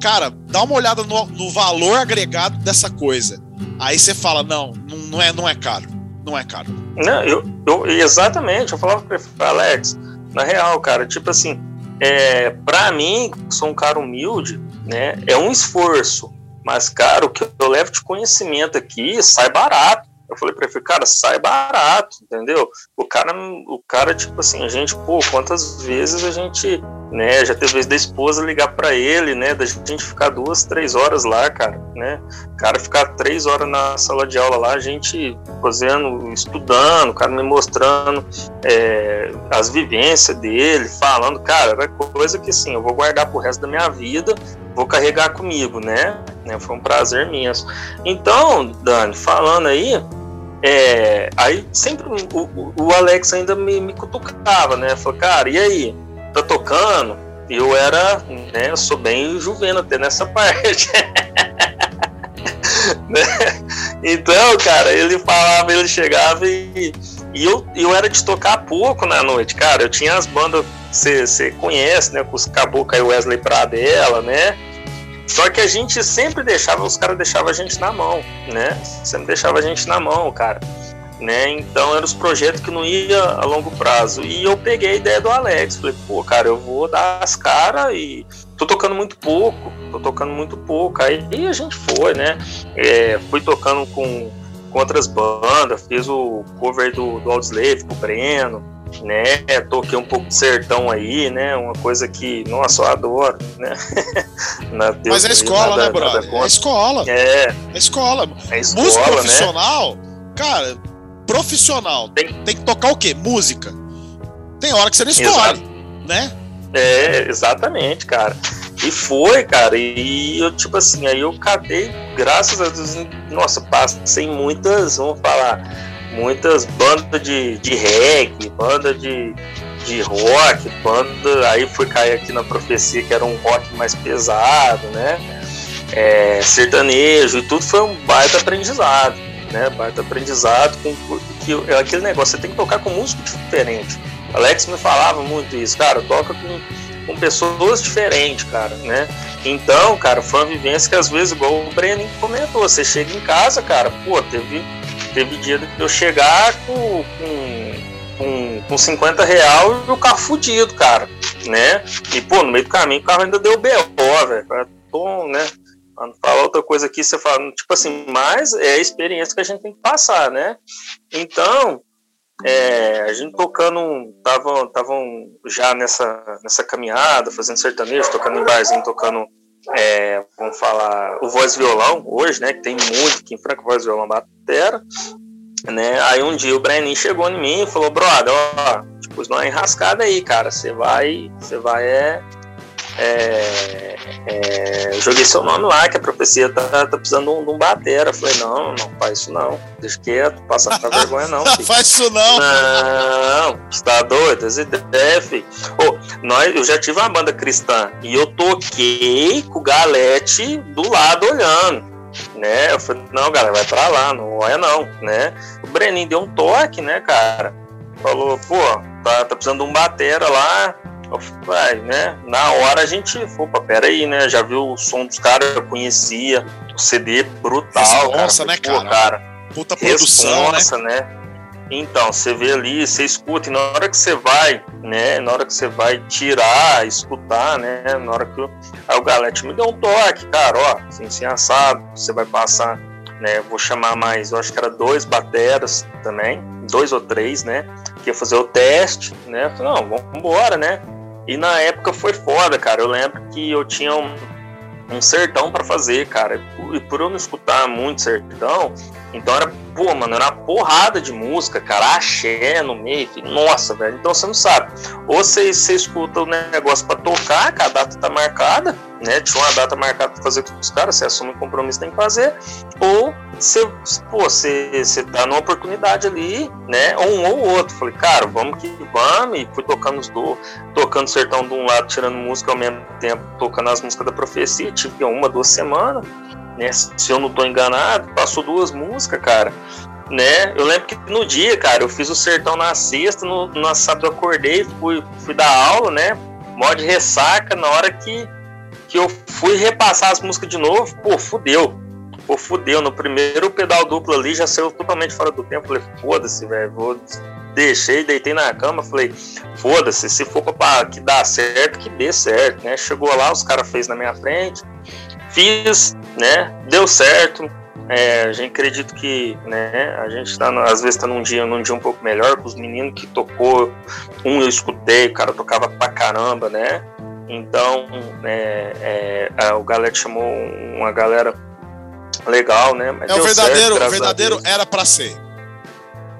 cara, dá uma olhada no, no valor agregado dessa coisa. Aí você fala, não, não, é, não é caro. Não é caro. Não, eu, eu- exatamente, eu falava ele, Alex, na real, cara, tipo assim, é, pra mim, sou um cara humilde, né, é um esforço, mas, cara, o que eu levo de conhecimento aqui sai barato. Eu falei pra ele, cara, sai barato, entendeu? O cara, o cara, tipo assim, a gente, pô, quantas vezes a gente, né, já teve vez da esposa ligar pra ele, né, da gente ficar duas, três horas lá, cara, né? O cara ficar três horas na sala de aula lá, a gente fazendo, estudando, o cara me mostrando é, as vivências dele, falando, cara, era coisa que assim, eu vou guardar pro resto da minha vida, vou carregar comigo, né? né? Foi um prazer imenso. Então, Dani, falando aí, é, aí sempre o, o- Alex ainda me, me cutucava, né? Falou, cara, e aí? Tá tocando? Eu era, né? Eu sou bem juveno até nessa [laughs] parte. né? Então, cara, ele falava, ele chegava e, e eu, eu era de tocar pouco na noite, cara. Eu tinha as bandas você conhece, né? Com os Caboclo e Wesley Pradella, né? Só que a gente sempre deixava, os caras deixavam a gente na mão, né? Sempre deixava a gente na mão, cara. Né? Então eram os projetos que não ia a longo prazo. E eu peguei a ideia do Alex. Falei, pô, cara, eu vou dar as caras e tô tocando muito pouco, tô tocando muito pouco. Aí a gente foi, né? É, fui tocando com, com outras bandas, fiz o cover do, do Audioslave com o Breno, né? Toquei um pouco de sertão aí, né? Uma coisa que, nossa, eu adoro, né? [laughs] Na- Deus Mas é escola, nada- né, brother? É escola. É, É escola. é Música escola, né? profissional, cara, profissional, tem, tem que tocar o quê? Música. Tem hora que você não escolhe, né? É, exatamente, cara. E foi, cara. E eu, tipo assim, aí eu catei, graças a Deus, nossa, passei muitas, vamos falar, muitas bandas de, de reggae, banda de, de rock, banda. Aí fui cair aqui na profecia, que era um rock mais pesado, né? É, sertanejo e tudo foi um baita aprendizado, né? Baita aprendizado com que é aquele negócio, você tem que tocar com músico diferente. Alex me falava muito isso, cara, toca com, com pessoas diferentes, cara, né? Então, cara, foi uma vivência que às vezes, igual o Breno comentou, você chega em casa, cara, pô, teve, teve dia eu chegar com, com, com, com 50 real e o carro fudido, cara, né? E, pô, no meio do caminho o carro ainda deu BO, velho, tô, né? Não falar outra coisa aqui, você fala, tipo assim, mas é a experiência que a gente tem que passar, né? Então, é, a gente tocando, estavam tavam já nessa, nessa caminhada, fazendo sertanejo, tocando em barzinho, tocando, é, vamos falar, o voz violão hoje, né, que tem muito aqui em Franca, voz violão batera, né? Aí um dia o Brenin chegou em mim e falou, brother, ó, tipo, numa enrascada aí, cara. Você vai, você vai é, é, é, joguei seu nome lá, que a profecia tá, tá precisando de um, de um batera. Falei, não, não faz isso não. Deixa quieto, passa pra vergonha não. [laughs] Faz isso não. Não, você tá doido? As ideias, filho. Oh, nós, eu já tive uma banda cristã e eu toquei com o Galete do lado olhando né? Eu falei, não, galera, vai pra lá, não é não, né? O Brenin deu um toque, né, cara? Falou, pô, tá, tá precisando de um batera lá. Eu falei, né? Na hora a gente, opa, peraí, né? Já viu o som dos caras, eu conhecia, o CD brutal. Nossa, né, cara? cara? Puta produção, Responsa, né? né? Então, você vê ali, você escuta, e na hora que você vai, né? Na hora que você vai tirar, escutar, né? Na hora que. Aí o Galete me deu um toque, cara, ó, assim, assim assado, você vai passar, né? Vou chamar mais, eu acho que era dois bateras também, dois ou três, né? Que ia fazer o teste, né? Eu falei, não, vamos embora, né? E na época foi foda, cara. Eu lembro que eu tinha um, um sertão para fazer, cara. E por eu não escutar muito sertão, então era, pô, mano, era uma porrada de música, cara, axé no meio, nossa, velho. Então você não sabe. Ou você, escuta o negócio para tocar, que a data tá marcada, né? Tinha uma data marcada pra fazer com os caras, você assume o compromisso, tem que fazer. Ou você, pô, você, você tá numa oportunidade ali, né? Um ou outro. Falei, cara, vamos que vamos. E fui tocando os dois, tocando sertão de um lado, tirando música ao mesmo tempo, tocando as músicas da profecia. Tive uma, duas semanas, né? Se eu não tô enganado, passou duas músicas, cara. Né? Eu lembro que no dia, cara, eu fiz o sertão na sexta, no, sábado eu acordei, fui, fui dar aula, né? Mó de ressaca, na hora que, que eu fui repassar as músicas de novo, pô, fudeu pô, fudeu, no primeiro pedal duplo ali já saiu totalmente fora do tempo. Falei, foda-se, velho, vou. Deixei, deitei na cama, falei, foda-se, se for pra que dá certo, que dê certo, né? Chegou lá, os caras fez na minha frente, fiz, né? Deu certo. É, a gente acredita que, né? A gente tá, às vezes tá num dia, num dia um pouco melhor, com os meninos que tocou, um eu escutei, o cara tocava pra caramba, né? Então, é, é, o Galete chamou uma galera legal, né? Mas é o verdadeiro, certo, o verdadeiro era para ser.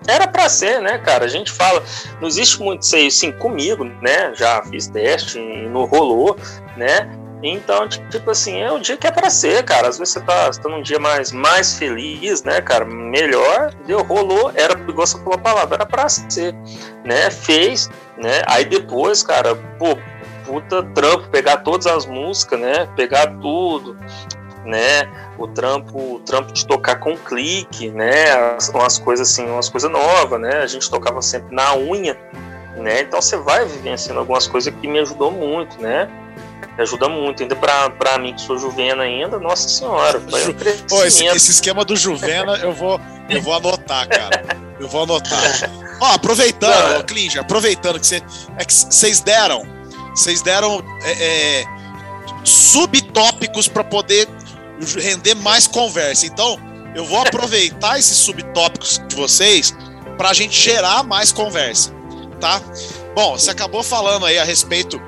Era para ser, né, cara? A gente fala, não existe muito isso aí, sim, comigo, né? Já fiz teste e não rolou, né? Então, tipo assim, é o dia que é para ser, cara. Às vezes você tá, você tá num dia mais, mais feliz, né, cara? Melhor, deu, rolou, era, igual você falou a palavra, era para ser, né? Fez, né? Aí depois, cara, pô, puta trampo, pegar todas as músicas, né? Pegar tudo, né? O trampo, o trampo de tocar com clique, né? As, umas coisas assim, umas coisas novas, né? A gente tocava sempre na unha, né? Então você vai vivenciando algumas coisas que me ajudou muito, né? Ajuda muito, ainda para mim que sou juvena ainda, nossa senhora, foi um Pô, esse, esse, esquema do juvena eu vou, eu vou anotar, cara. Eu vou anotar. Ó, aproveitando, ó, aproveitando que é vocês deram, vocês deram é, é, subtópicos para poder render mais conversa. Então, eu vou aproveitar [laughs] esses subtópicos de vocês para a gente gerar mais conversa, tá? Bom, você acabou falando aí a respeito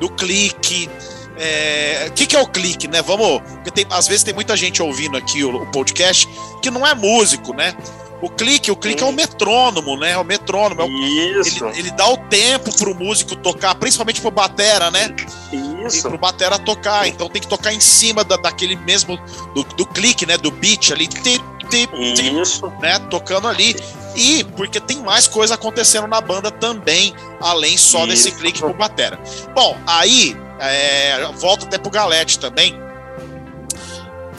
do clique. É, o que, que é o clique, né? Vamos. Porque tem, às vezes tem muita gente ouvindo aqui o, o podcast que não é músico, né? O clique, o clique Sim. é o metrônomo, né? É o metrônomo. É Isso. Ele, ele, dá o tempo pro músico tocar, principalmente pro batera, né? Isso. E pro batera tocar. Então tem que tocar em cima da, daquele mesmo do, do clique, né? Do beat ali. Tip, tip, tip, Isso. Né? Tocando ali. E porque tem mais coisa acontecendo na banda também, além só Isso. desse clique pro batera. Bom, aí é, volta até pro Galete também.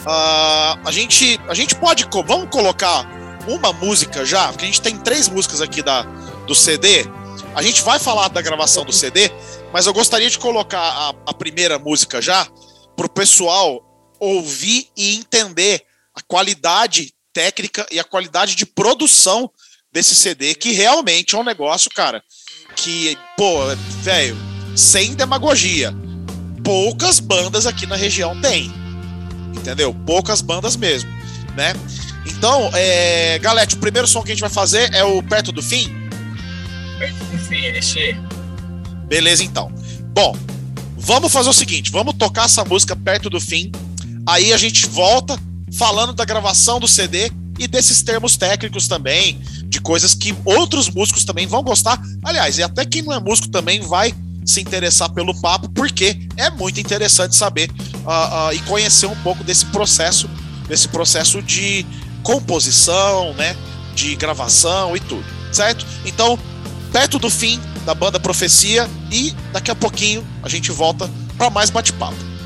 Uh, a gente a gente pode vamos colocar uma música já, porque a gente tem três músicas aqui da, do CD. A gente vai falar da gravação do CD, mas eu gostaria de colocar a, a primeira música já para o pessoal ouvir e entender a qualidade técnica e a qualidade de produção desse CD, que realmente é um negócio, cara, que, pô, velho, sem demagogia, poucas bandas aqui na região têm. Entendeu? Poucas bandas mesmo, né? Então, é, Galete, o primeiro som que a gente vai fazer é o Perto do Fim? Perto do Fim, esse. Beleza, então. Bom, vamos fazer o seguinte: vamos tocar essa música Perto do Fim. Aí a gente volta falando da gravação do CD e desses termos técnicos também, de coisas que outros músicos também vão gostar. Aliás, e até quem não é músico também vai se interessar pelo papo, porque é muito interessante saber uh, uh, e conhecer um pouco desse processo, desse processo de composição, né, de gravação e tudo, certo? Então, perto do fim da banda Profecia e daqui a pouquinho a gente volta para mais bate-papo.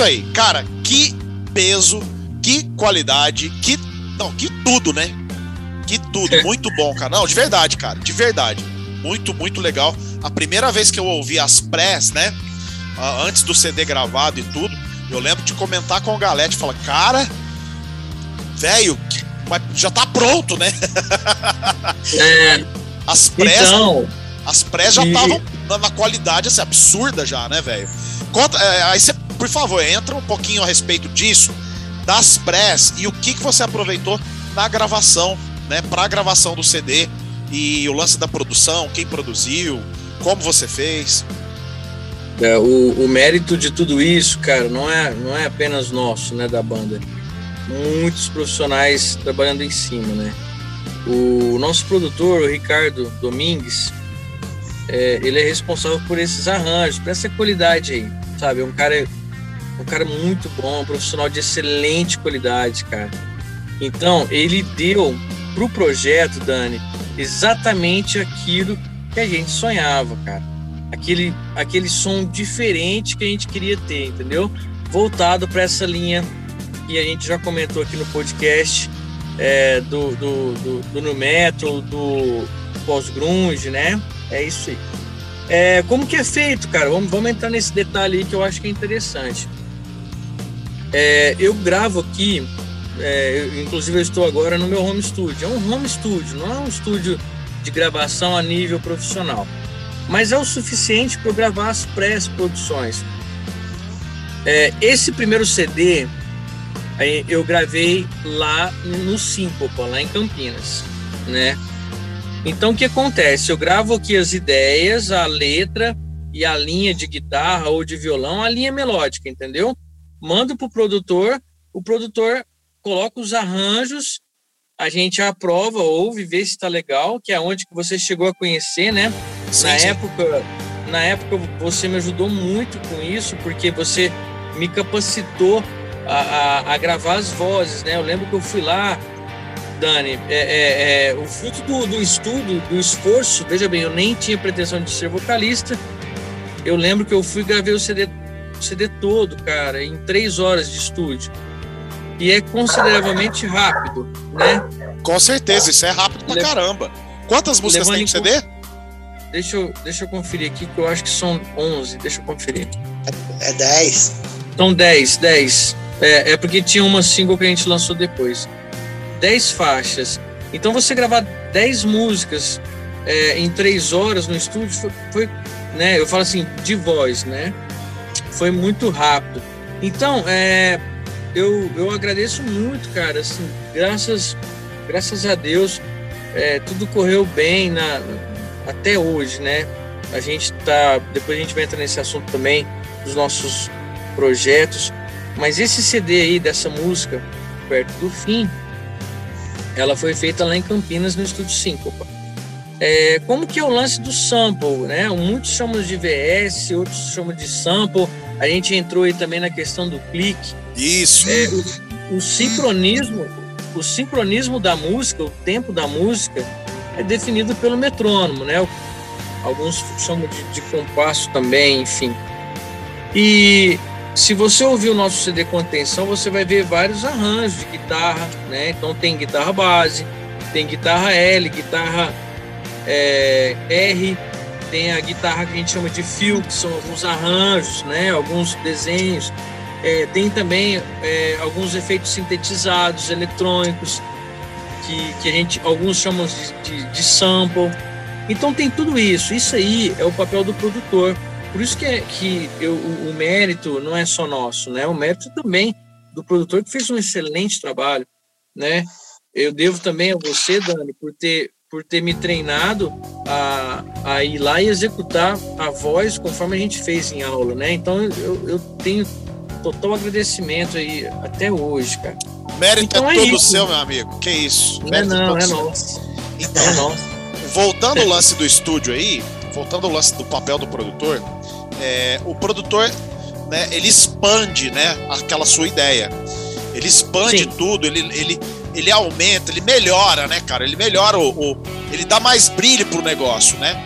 Isso aí. Cara, que peso, que qualidade, que. Não, que tudo, né? Que tudo. [laughs] Muito bom, cara. Não, de verdade, cara. De verdade. Muito, muito legal. A primeira vez que eu ouvi as press, né? Antes do CD gravado e tudo, eu lembro de comentar com o Galete, falar, cara, velho, já tá pronto, né? [laughs] É. As press, então, as press já estavam e... na, qualidade assim, absurda já, né, velho? É, aí você, por favor, entra um pouquinho a respeito disso, das press e o que, que você aproveitou na gravação, né, pra gravação do CD e o lance da produção, quem produziu, como você fez. É, o, o mérito de tudo isso, cara, não é, não é apenas nosso, né, da banda muitos profissionais trabalhando em cima, né? O nosso produtor, o Ricardo Domingues, é, ele é responsável por esses arranjos, por essa qualidade aí, sabe? É um cara, um cara muito bom, um profissional de excelente qualidade, cara. Então, ele deu pro projeto, Dani, exatamente aquilo que a gente sonhava, cara. Aquele, aquele som diferente que a gente queria ter, entendeu? Voltado para essa linha que a gente já comentou aqui no podcast é, do, do, do, do metal, do pós-grunge, né? É isso aí. É, como que é feito, cara? Vamos, vamos entrar nesse detalhe aí que eu acho que é interessante. É, eu gravo aqui, é, eu, inclusive eu estou agora no meu home studio. É um home studio, não é um estúdio de gravação a nível profissional. Mas é o suficiente para eu gravar as pré-produções. É, esse primeiro CD eu gravei lá no Síncopa, lá em Campinas, né? Então o que acontece? Eu gravo aqui as ideias, a letra e a linha de guitarra ou de violão, a linha melódica, entendeu? Mando pro produtor, o produtor coloca os arranjos, a gente aprova, ouve, vê se está legal, que é onde que você chegou a conhecer, né? Sim, na sim. época, na época você me ajudou muito com isso, porque você me capacitou a, a, a, gravar as vozes, né? Eu lembro que eu fui lá, Dani, é, é, é, o fruto do, do estudo, do esforço, veja bem, eu nem tinha pretensão de ser vocalista. Eu lembro que eu fui gravei o CD, o CD todo, cara, em três horas de estúdio. E é consideravelmente rápido, né? Com certeza, isso é rápido pra Le... caramba. Quantas músicas Levando tem no CD? Deixa eu, deixa eu conferir aqui, que eu acho que são 11. Deixa eu conferir. É 10. São 10, 10. É, é porque tinha uma single que a gente lançou depois. 10 faixas. Então você gravar 10 músicas é, em 3 horas no estúdio foi, foi, né? Eu falo assim, de voz, né? Foi muito rápido. Então, é, eu, eu agradeço muito, cara. Assim, graças, graças a Deus, é, tudo correu bem na, até hoje, né? A gente tá. Depois a gente vai entrar nesse assunto também dos nossos projetos. Mas esse CD aí dessa música, perto do fim, ela foi feita lá em Campinas no Estúdio Síncopa. É, como que é o lance do sample, né? Muitos chamam de VS, outros chamam de sample. A gente entrou aí também na questão do clique. Isso. É, o, o, sincronismo, o sincronismo da música, o tempo da música é definido pelo metrônomo, né? Alguns chamam de, de compasso também, enfim. E se você ouvir o nosso CD com atenção, você vai ver vários arranjos de guitarra, né? Então tem guitarra base, tem guitarra L, guitarra é, R, tem a guitarra que a gente chama de fio, que são alguns arranjos, né? Alguns desenhos. É, tem também é, alguns efeitos sintetizados, eletrônicos, que, que a gente, alguns chamam de, de, de sample. Então tem tudo isso. Isso aí é o papel do produtor por isso que, é, que eu, o, o, mérito não é só nosso, né? O mérito também do produtor que fez um excelente trabalho, né? Eu devo também a você, Dani, por ter, por ter me treinado a, a ir lá e executar a voz conforme a gente fez em aula, né? Então eu, eu tenho total agradecimento aí até hoje, cara. Mérito então, é, é todo isso. seu, meu amigo. Que isso? Não é não, é nosso. Então, é nosso. Voltando ao lance do estúdio aí, voltando ao lance do papel do produtor, é, o produtor né, ele expande né, aquela sua ideia. Ele expande Sim. tudo, ele, ele, ele aumenta, ele melhora, né, cara? Ele melhora o, o, Ele dá mais brilho pro negócio, né?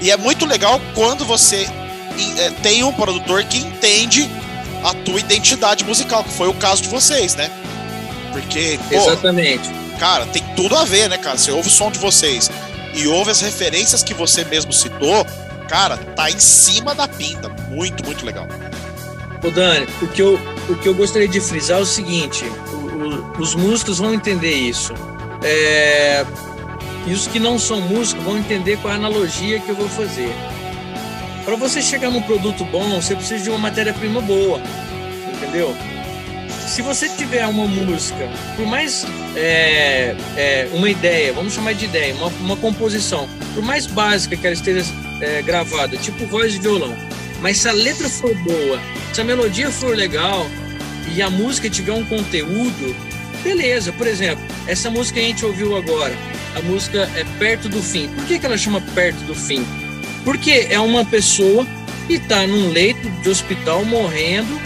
E é muito legal quando você é, tem um produtor que entende a tua identidade musical, que foi o caso de vocês, né? Porque, pô, Exatamente. cara, tem tudo a ver, né, cara? Você ouve o som de vocês e ouve as referências que você mesmo citou, cara, tá em cima da pinta. Muito, muito legal. Ô Dani, o que eu, o que eu gostaria de frisar é o seguinte: os músicos vão entender isso. É, e os que não são músicos vão entender qual é a analogia que eu vou fazer. Para você chegar num produto bom, você precisa de uma matéria-prima boa, entendeu? Se você tiver uma música, por mais é, é, uma ideia, vamos chamar de ideia, uma, uma composição, por mais básica que ela esteja é, gravada, tipo voz de violão, mas se a letra for boa, se a melodia for legal e a música tiver um conteúdo, beleza. Por exemplo, essa música que a gente ouviu agora, a música é Perto do Fim. Por que, que ela chama Perto do Fim? Porque é uma pessoa que está num leito de hospital morrendo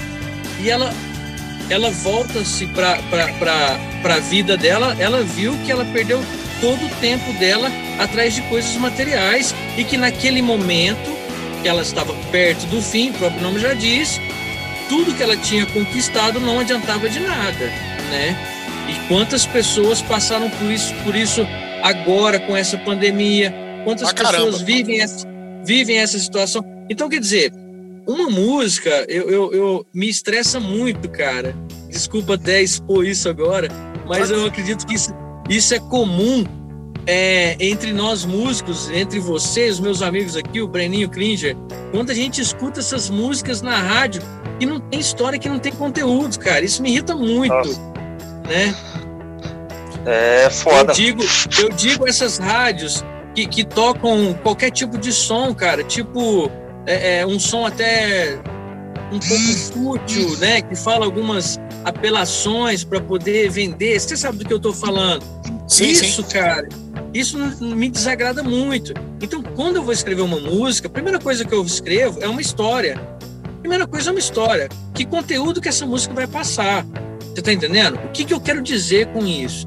e ela ela volta-se para a vida dela, ela viu que ela perdeu todo o tempo dela atrás de coisas materiais e que naquele momento que ela estava perto do fim, o próprio nome já diz, tudo que ela tinha conquistado não adiantava de nada, né? E quantas pessoas passaram por isso, por isso agora com essa pandemia? Quantas Ah, pessoas vivem essa, vivem essa situação? Então, quer dizer, uma música eu, eu, eu me estressa muito, cara. Desculpa até expor isso agora, mas eu acredito que isso, isso é comum é, entre nós músicos, entre vocês, meus amigos aqui, o Breninho Klinger, quando a gente escuta essas músicas na rádio e não tem história, que não tem conteúdo, cara. Isso me irrita muito, Nossa. né? É Eu foda. digo, eu digo essas rádios que, que tocam qualquer tipo de som, cara, tipo é, é, um som até um pouco fútil, né? Que fala algumas apelações para poder vender. Você sabe do que eu tô falando? Sim, isso, sim. cara, isso me desagrada muito. Então, quando eu vou escrever uma música, a primeira coisa que eu escrevo é uma história. Primeira coisa é uma história. Que conteúdo que essa música vai passar? Você tá entendendo? O que, que eu quero dizer com isso?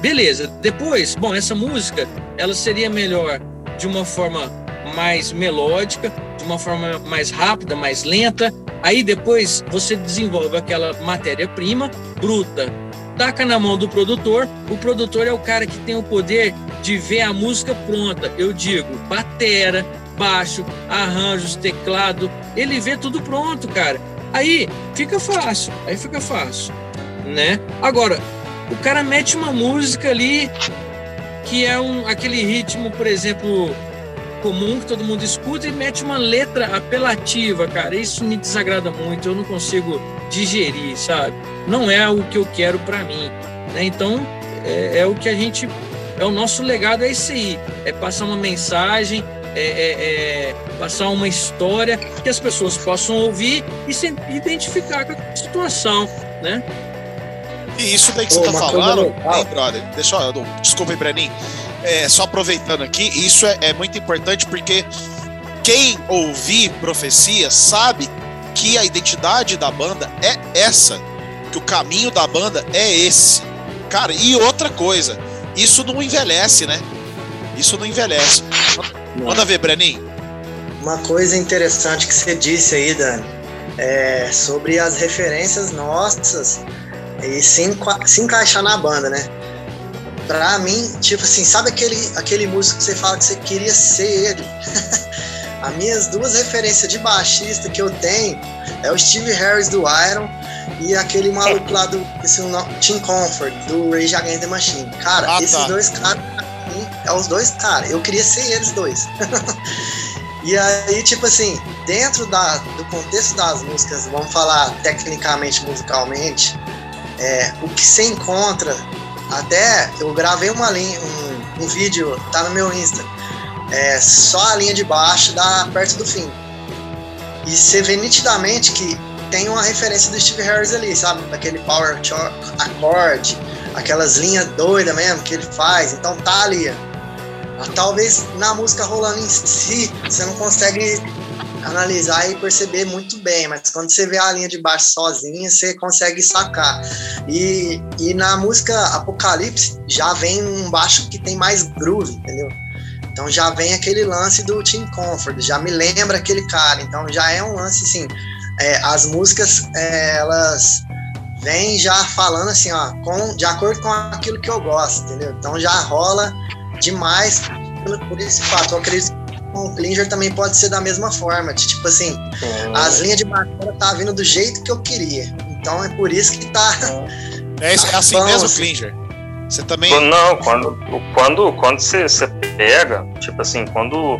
Beleza. Depois, bom, essa música, ela seria melhor de uma forma mais melódica, de uma forma mais rápida, mais lenta. Aí depois você desenvolve aquela matéria-prima bruta, taca na mão do produtor. O produtor é o cara que tem o poder de ver a música pronta. Eu digo, batera, baixo, arranjos, teclado, ele vê tudo pronto, cara. Aí fica fácil, aí fica fácil, né? Agora, o cara mete uma música ali que é um aquele ritmo, por exemplo, comum que todo mundo escuta e mete uma letra apelativa, cara. Isso me desagrada muito, eu não consigo digerir, sabe? Não é o que eu quero para mim, né? Então, é, é o que a gente é o nosso legado é esse aí, é passar uma mensagem, é, é- é passar uma história que as pessoas possam ouvir e se identificar com a situação, né? E isso daí que você Pô, tá uma coisa falando, hein, brother? Deixa eu, eu- desculpa aí, Breninho. É, só aproveitando aqui, isso é, é muito importante porque quem ouvir profecia sabe que a identidade da banda é essa, que o caminho da banda é esse. Cara, e outra coisa, isso não envelhece, né? Isso não envelhece. Manda ver, Breninho. Uma coisa interessante que você disse aí, Dani, é sobre as referências nossas e se, enqua- se encaixar na banda, né? Pra mim, tipo assim, sabe aquele, aquele músico que você fala que você queria ser ele? [laughs] As minhas duas referências de baixista que eu tenho é o Steve Harris do Iron e aquele maluco lá do esse, Tim Comfort, do Rage Against the Machine. Cara, Ah, esses tá. dois caras, é os dois caras. Eu queria ser eles dois. [laughs] E aí, tipo assim, dentro da, do contexto das músicas, vamos falar tecnicamente, musicalmente, é, o que se encontra, até eu gravei uma linha, um, um vídeo, tá no meu Insta, é só a linha de baixo da perto do fim. E você vê nitidamente que tem uma referência do Steve Harris ali, sabe? Aquele power chord, aquelas linhas doidas mesmo que ele faz, então tá ali. Talvez na música rolando em si, você não consegue analisar e perceber muito bem, mas quando você vê a linha de baixo sozinha, você consegue sacar. E, e na música Apocalipse já vem um baixo que tem mais groove, entendeu? Então já vem aquele lance do Tim Comfort, já me lembra aquele cara, então já é um lance assim, é, as músicas, é, elas vêm já falando assim, ó, com, de acordo com aquilo que eu gosto, entendeu? Então já rola demais por, esse fato. Eu acredito com o Klinger também pode ser da mesma forma. De, tipo assim, uhum. as linhas de bateria tá vindo do jeito que eu queria. Então é por isso que tá. É, é assim bom, mesmo, assim. Klinger? Você também. Não, quando, quando, quando você, você pega, tipo assim, quando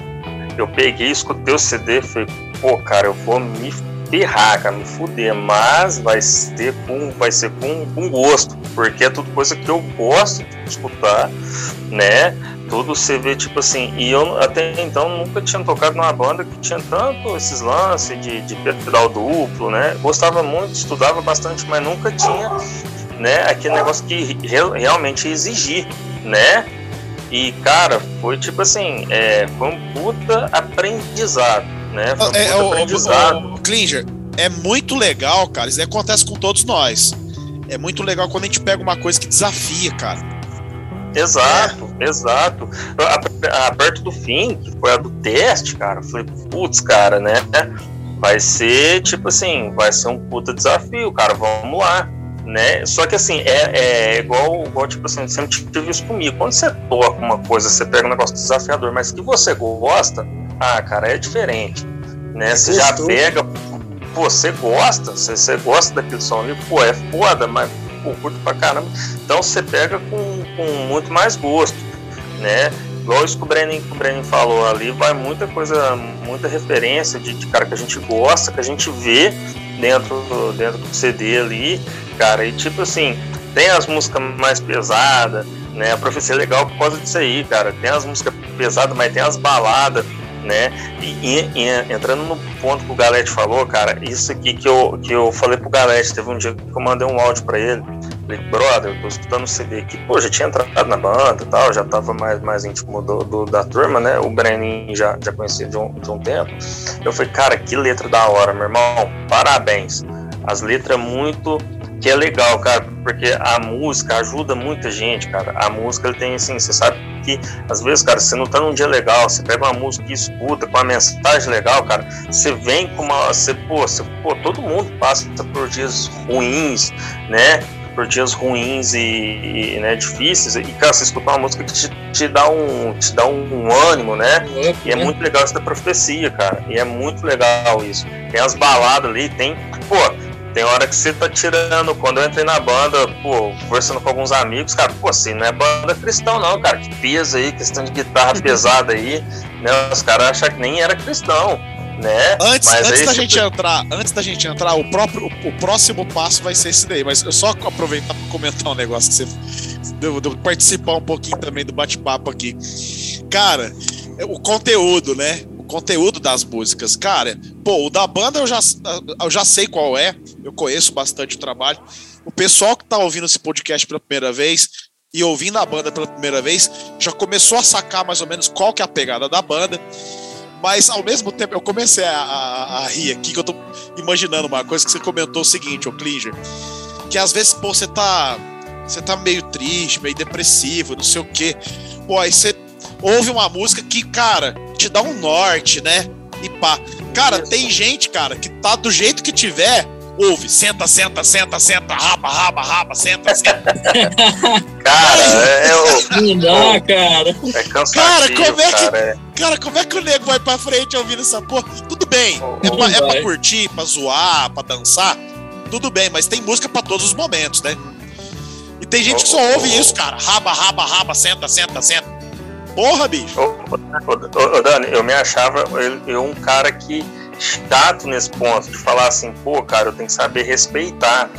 eu peguei, escutei o CD, falei, pô, cara, eu vou me ferrar, cara, me fuder, mas vai ser com, vai ser com, com gosto, porque é tudo coisa que eu gosto de escutar, né? Tudo você vê, tipo assim, e eu até então nunca tinha tocado numa banda que tinha tanto esses lances de, de pedal duplo, né? Gostava muito, estudava bastante, mas nunca tinha, né, aquele negócio que realmente exigir, né? E, cara, foi tipo assim, é, foi um puta aprendizado, né? Foi um é, puta é, aprendizado. O, o, o Klinger, é muito legal, cara. Isso acontece com todos nós. É muito legal quando a gente pega uma coisa que desafia, cara. Exato, é. exato. A, a, perto do fim, que foi a do teste, cara, foi, putz, cara, né? Vai ser, tipo assim, vai ser um puta desafio, cara. Vamos lá né? Só que assim, é, é igual, igual, tipo assim, sempre tive isso comigo. Quando você toca uma coisa, você pega um negócio desafiador, mas que você gosta, ah, cara, é diferente, né? Você já pega, pô, você gosta, você, você gosta daquele som ali, pô, é foda, mas pô, curto pra caramba. Então você pega com, com muito mais gosto, né? Que o Brenin, que o Brenin falou ali, vai muita coisa, muita referência de, de cara que a gente gosta, que a gente vê dentro, dentro do CD ali, cara. E tipo assim, tem as músicas mais pesadas, né? A profecia é legal por causa disso aí, cara. Tem as músicas pesadas, mas tem as baladas, né? E, e, e, entrando no ponto que o Galete falou, cara, isso aqui que eu, que eu falei pro Galete, teve um dia que eu mandei um áudio para ele. Falei, brother, eu tô escutando o CD aqui, pô, já tinha entrado na banda e tal, já tava mais, mais íntimo do, do, da turma, né? O Brenin já, já conhecia de um, de um tempo. Eu falei, cara, que letra da hora, meu irmão, parabéns. As letras muito que é legal, cara, porque a música ajuda muita gente, cara. A música ele tem assim, você sabe que às vezes, cara, você não tá num dia legal, você pega uma música e escuta com uma mensagem legal, cara, você vem com uma, você, pô, você, pô, todo mundo passa por dias ruins, né? Por dias ruins e, e né, difíceis, e cara, você escuta uma música que te, te dá um, te dá um ânimo, né? E é né? muito legal essa profecia, cara. E é muito legal isso. Tem as baladas ali, tem, pô, tem hora que você tá tirando. Quando eu entrei na banda, pô, conversando com alguns amigos, cara, pô, assim, não é banda cristão, não, cara. Que peso aí, questão de guitarra [laughs] pesada aí, né? Os caras acham que nem era cristão. Né? Antes, antes aí, da tipo... gente entrar, antes da gente entrar, o próprio o, o, próximo passo vai ser esse daí, mas eu só aproveitar para comentar um negócio que você deu, deu participar um pouquinho também do bate-papo aqui. Cara, o conteúdo, né? conteúdo das músicas. Cara, pô, o da banda eu já, eu já sei qual é, eu conheço bastante o trabalho. O pessoal que tá ouvindo esse podcast pela primeira vez e ouvindo a banda pela primeira vez já começou a sacar mais ou menos qual que é a pegada da banda. Mas ao mesmo tempo eu comecei a, a, a rir aqui, que eu tô imaginando uma coisa que você comentou o seguinte, o Klinger, que às vezes, pô, você tá. Você tá meio triste, meio depressivo, não sei o quê. Pô, aí você ouve uma música que, cara, te dá um norte, né? E pá. Cara, tem gente, cara, que tá do jeito que tiver, ouve, senta, senta, senta, senta, raba, raba, raba, senta, senta. [laughs] cara, é, o. Não dá, cara. É cansativo, cara, como é que. Cara, é. cara, como é que o nego vai pra frente ouvindo essa porra? Tudo bem, oh, é, pra, é pra curtir, pra zoar, pra dançar, tudo bem, mas tem música pra todos os momentos, né? E tem gente que só ouve isso, cara. Raba, raba, raba, senta, senta, senta. Porra, bicho. Ô, ô, ô, Dani, eu me achava eu, eu um cara que chato nesse ponto, de falar assim, pô, cara, eu tenho que saber respeitar.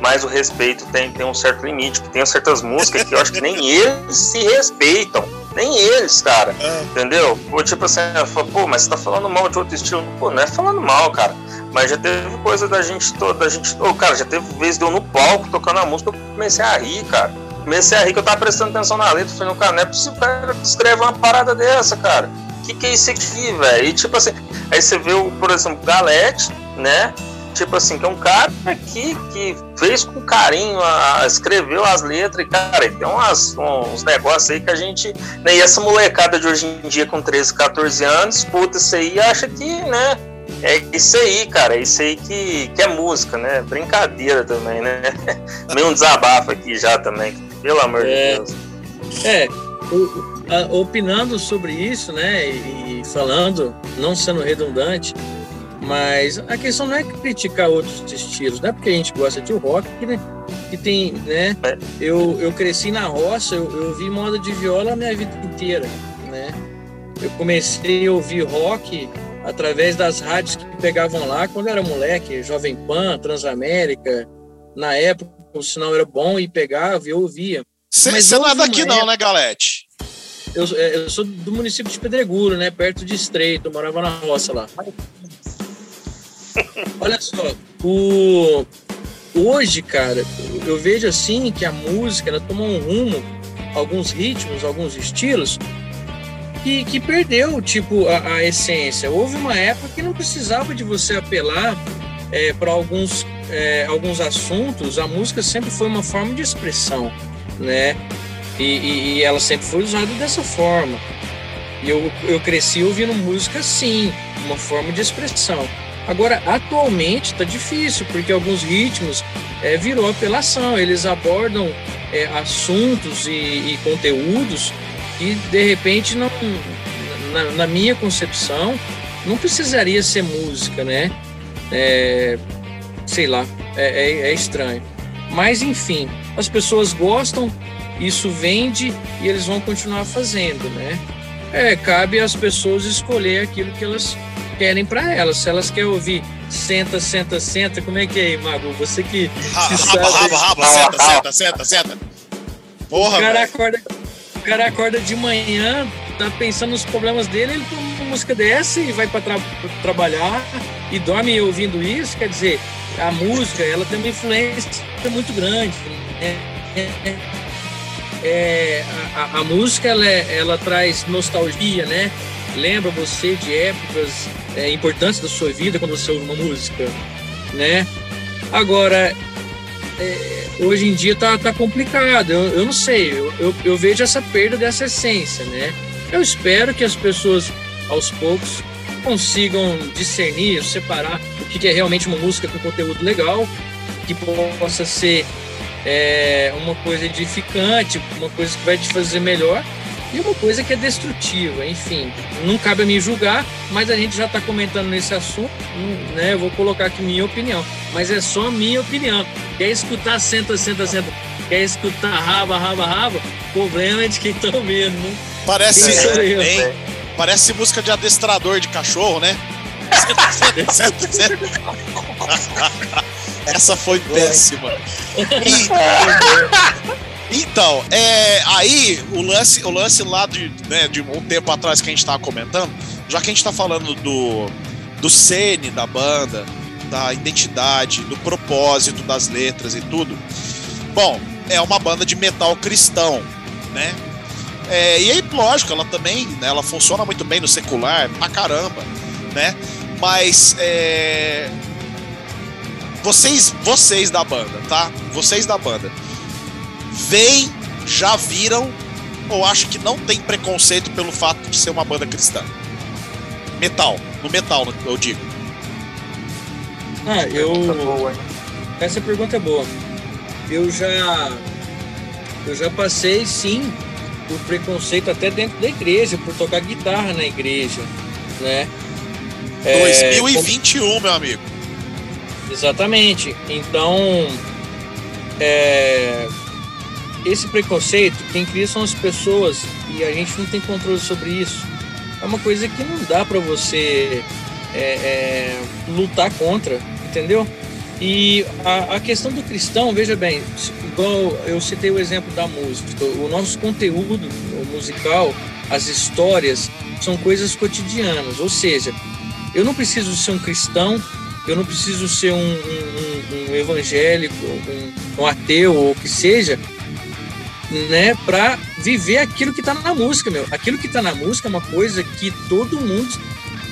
Mas o respeito tem, tem um certo limite, porque tem certas músicas que eu acho que nem [laughs] eles se respeitam. Nem eles, cara. É. Entendeu? Pô, tipo assim, eu falo, pô, mas você tá falando mal de outro estilo. Pô, não é falando mal, cara. Mas já teve coisa da gente toda, da gente. Ô, cara, já teve vez de eu no palco tocando a música, eu comecei a rir, cara comecei a rir que eu tava prestando atenção na letra. Falei, cara, não é possível cara escreve uma parada dessa, cara. Que, que é isso aqui, velho? E tipo assim, aí você vê, o, por exemplo, Galete, né? Tipo assim, que é um cara que, que fez com carinho, a, escreveu as letras, e, cara, tem umas, uns negócios aí que a gente. Né, e essa molecada de hoje em dia com 13, 14 anos, puta isso aí, acha que, né? É isso aí, cara. É isso aí que, que é música, né? Brincadeira também, né? [laughs] Meio um desabafo aqui já também. Pelo amor é, de Deus. É, o, a, opinando sobre isso, né? E, e falando, não sendo redundante, mas a questão não é criticar outros estilos, não é porque a gente gosta de rock que, né, que tem, né? É. Eu, eu cresci na roça, eu, eu ouvi moda de viola a minha vida inteira, né? Eu comecei a ouvir rock através das rádios que pegavam lá quando eu era moleque, Jovem Pan, Transamérica. Na época, o sinal era bom e pegava e eu ouvia. Você não é daqui época, não, né, Galete? Eu, é, eu sou do município de Pedregulho, né? Perto de Estreito, eu morava na roça lá. [laughs] Olha só, o... hoje, cara, eu vejo assim que a música ela tomou um rumo, alguns ritmos, alguns estilos, que, que perdeu, tipo, a, a essência. Houve uma época que não precisava de você apelar é, para alguns, é, alguns assuntos, a música sempre foi uma forma de expressão, né? E, e, e ela sempre foi usada dessa forma. E eu, eu cresci ouvindo música assim, uma forma de expressão. Agora, atualmente está difícil, porque alguns ritmos é, virou apelação, eles abordam é, assuntos e, e, conteúdos que, de repente, não, na, na, minha concepção, não precisaria ser música, né? É, sei lá, é, é, é estranho. Mas, enfim, as pessoas gostam, isso vende e eles vão continuar fazendo, né? É, cabe às pessoas escolher aquilo que elas querem para elas. Se elas querem ouvir senta, senta, senta, como é que é, Mago? Você que. Raba, raba, raba, raba, senta, senta, senta, senta. Porra, o cara, acorda, o cara acorda de manhã, tá pensando nos problemas dele, ele toma uma música dessa e vai para tra trabalhar e dorme ouvindo isso. Quer dizer, a música ela tem uma influência muito grande. Né? É, a, a, música ela, é, ela traz nostalgia, né? Lembra você de épocas é, importantes da sua vida quando você ouve uma música, né? Agora, é, hoje em dia tá, tá complicado. Eu, eu não sei, eu, eu, eu, vejo essa perda dessa essência, né? Eu espero que as pessoas, aos poucos, consigam discernir, separar o que é realmente uma música com conteúdo legal, que possa ser é, uma coisa edificante, uma coisa que vai te fazer melhor, e uma coisa que é destrutiva, enfim. Não cabe a mim julgar, mas a gente já está comentando nesse assunto, né? Eu vou colocar aqui minha opinião, mas é só minha opinião. Quer escutar senta, senta, senta, quer escutar raba, raba, raba, problema é de quem está ouvindo, né? Parece, é, parece música de adestrador de cachorro, né? Senta, senta, senta, senta. Essa foi péssima. E... [laughs] Então, é, aí o lance, o lance lá de, né, de um tempo atrás que a gente estava comentando, já que a gente está falando do, do cene da banda, da identidade, do propósito das letras e tudo. Bom, é uma banda de metal cristão, né? É, e aí, lógico, ela também, né, ela funciona muito bem no secular, pra caramba, né? Mas é, vocês, vocês da banda, tá? Vocês da banda veem, já viram ou acham que não tem preconceito pelo fato de ser uma banda cristã? Metal, no metal, eu digo. Ah, eu. Essa pergunta é boa. Eu já. Eu já passei, sim, por preconceito até dentro da igreja, por tocar guitarra na igreja, né? 2021, é, como... meu amigo. Exatamente. Então, é, esse preconceito, quem cria são as pessoas e a gente não tem controle sobre isso. É uma coisa que não dá para você é, é, lutar contra, entendeu? E a, a, questão do cristão, veja bem, igual eu citei o exemplo da música, o nosso conteúdo musical, as histórias, são coisas cotidianas, ou seja, eu não preciso ser um cristão, eu não preciso ser um, um, um evangélico, um, um ateu ou o que seja, né, para viver aquilo que está na música, meu. Aquilo que está na música é uma coisa que todo mundo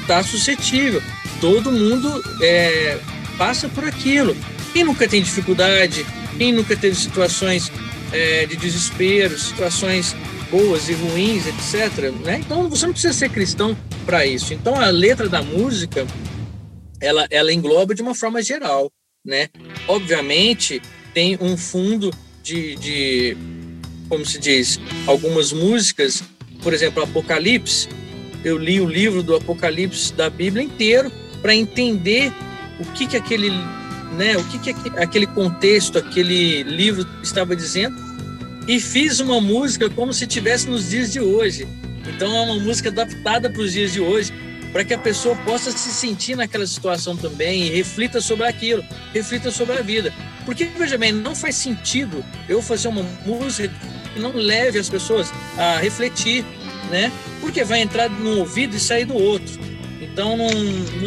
está suscetível, todo mundo é, passa por aquilo. Quem nunca tem dificuldade, quem nunca teve situações é, de desespero, situações boas e ruins, etc. Né? Então você não precisa ser cristão para isso. Então a letra da música ela, ela engloba de uma forma geral, né? Obviamente, tem um fundo de, de como se diz, algumas músicas, por exemplo, Apocalipse. Eu li o livro do Apocalipse da Bíblia inteiro para entender o que que aquele, né, o que que aquele contexto, aquele livro estava dizendo e fiz uma música como se tivesse nos dias de hoje. Então é uma música adaptada para os dias de hoje, para que a pessoa possa se sentir naquela situação também e reflita sobre aquilo, reflita sobre a vida. Porque, veja bem, não faz sentido eu fazer uma música que não leve as pessoas a refletir, né? Porque vai entrar no ouvido e sair do outro. Então não,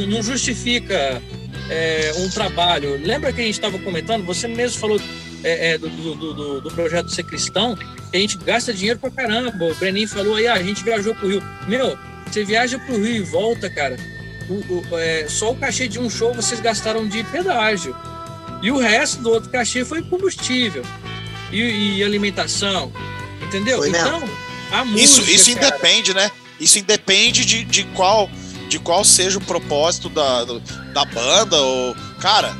não justifica é, um trabalho. Lembra que a gente estava comentando? Você mesmo falou é, é, do, do, do, do, projeto Ser Cristão, que a gente gasta dinheiro pra caramba. O Breninho falou aí, ah, a gente viajou pro Rio. Meu, você viaja pro Rio e volta, cara. O, o, é, só o cachê de um show vocês gastaram de pedágio. E o resto do outro cachê foi combustível e, e alimentação. Entendeu? Foi então, mesmo. a música. Isso, isso cara, independe, né? Isso independe de, de qual de qual seja o propósito da, da banda. Ou, cara,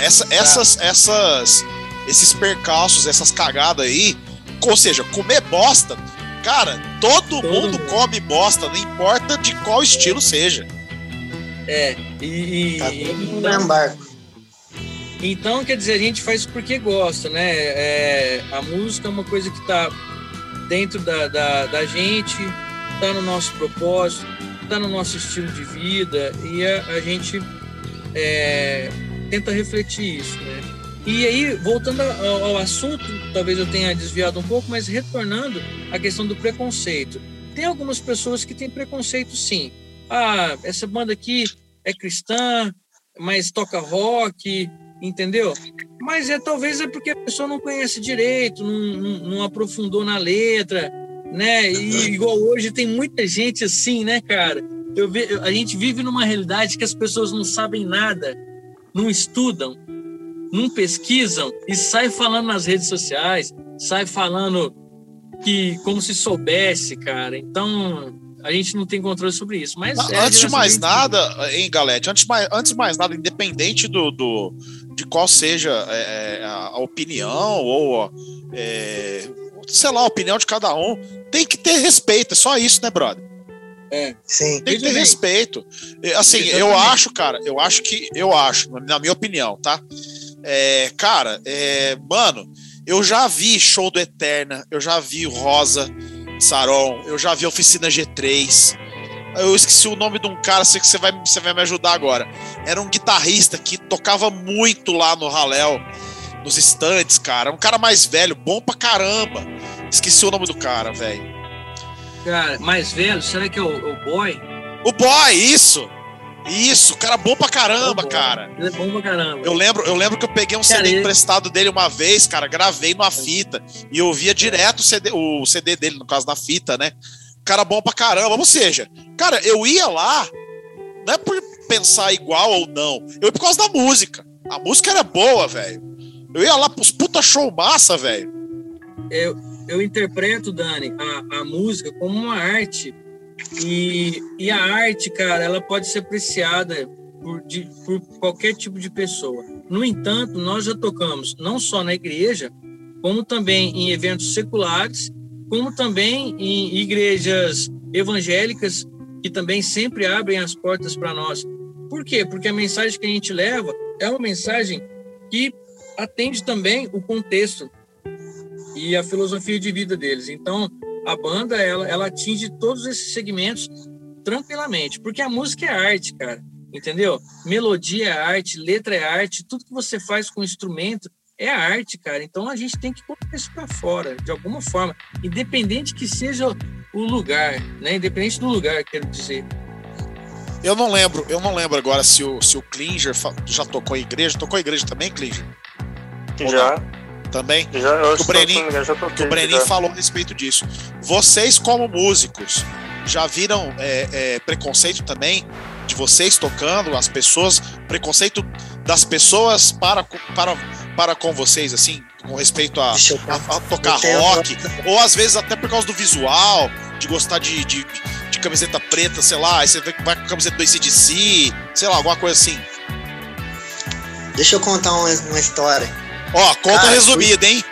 essa, essas, essas, esses percalços, essas cagadas aí, ou seja, comer bosta, cara, todo, Todo mundo, mundo. come bosta, não importa de qual estilo seja. É, e, Tá todo mundo no então, barco. Então, quer dizer, a gente faz porque gosta, né? É, a música é uma coisa que está dentro da, da, da gente, está no nosso propósito, está no nosso estilo de vida e a, a gente é, tenta refletir isso, né? E aí, voltando ao, ao assunto, talvez eu tenha desviado um pouco, mas retornando à questão do preconceito. Tem algumas pessoas que têm preconceito, sim. Ah, essa banda aqui é cristã, mas toca rock, entendeu? Mas é talvez é porque a pessoa não conhece direito, não, não, não aprofundou na letra, né? E igual hoje tem muita gente assim, né, cara? Eu ve, a gente vive numa realidade que as pessoas não sabem nada, não estudam, não pesquisam e sai falando nas redes sociais, sai falando que como se soubesse, cara. Então a gente não tem controle sobre isso. Mas é antes de mais nada, hein, Galete, antes, de mais- antes de mais nada, independente do, do- de qual seja é, a, a opinião ou é, sei lá, a opinião de cada um, tem que ter respeito, é só isso, né, brother? Sim. Tem que ter bem. respeito. É, Assim, eu acho, cara, eu acho que, eu acho, na minha opinião, tá? É, cara, é, mano, eu já vi show do Eterna, eu já vi o Rosa Saron, eu já vi Oficina G3. Eu esqueci o nome de um cara, sei que você vai, você vai me ajudar agora. Era um guitarrista que tocava muito lá no Raléu, nos estantes, cara. Um cara mais velho, bom pra caramba. Esqueci o nome do cara, velho. Cara, mais velho, será que é o, o boy? O boy, isso! Isso, cara bom pra caramba, cara. Ele é bom pra caramba. Eu lembro, eu lembro que eu peguei um Cara, CD ele- emprestado dele uma vez, cara, gravei numa fita e eu ouvia direto o CD, o CD dele, no caso da fita, né? Cara bom pra caramba. Ou seja, cara, eu ia lá, não é por pensar igual ou não, eu ia por causa da música. A música era boa, velho. Eu ia lá pros puta show massa, velho. eu interpreto, Dani, a, a música como uma arte. E, e a arte, cara, ela pode ser apreciada por, de- por qualquer tipo de pessoa. No entanto, nós já tocamos não só na igreja, como também em eventos seculares, como também em igrejas evangélicas, que também sempre abrem as portas para nós. Por quê? Porque a mensagem que a gente leva é uma mensagem que atende também o contexto e a filosofia de vida deles. Então, a banda ela, ela atinge todos esses segmentos tranquilamente, porque a música é arte, cara. Entendeu? Melodia é arte, letra é arte, tudo que você faz com instrumento é arte, cara. Então a gente tem que colocar isso para fora, de alguma forma, independente que seja o lugar, né? Independente do lugar, quero dizer. Eu não lembro, eu não lembro agora se o, se o Klinger já tocou em igreja. Tocou em igreja também, Klinger? Ou Já, Também? já, eu O Brenin- o Brenin falou a respeito disso. Vocês, como músicos, já viram é, é, preconceito também de vocês tocando, as pessoas, preconceito das pessoas para, para, para com vocês, assim, com respeito a, a- a tocar eu tenho- rock, ou às vezes até por causa do visual, de gostar de, de, de camiseta preta, sei lá, aí você vê que vai com a camiseta do ACDC, sei lá, alguma coisa assim. Deixa eu contar uma, uma história. Ó, conta Cara, resumida, hein?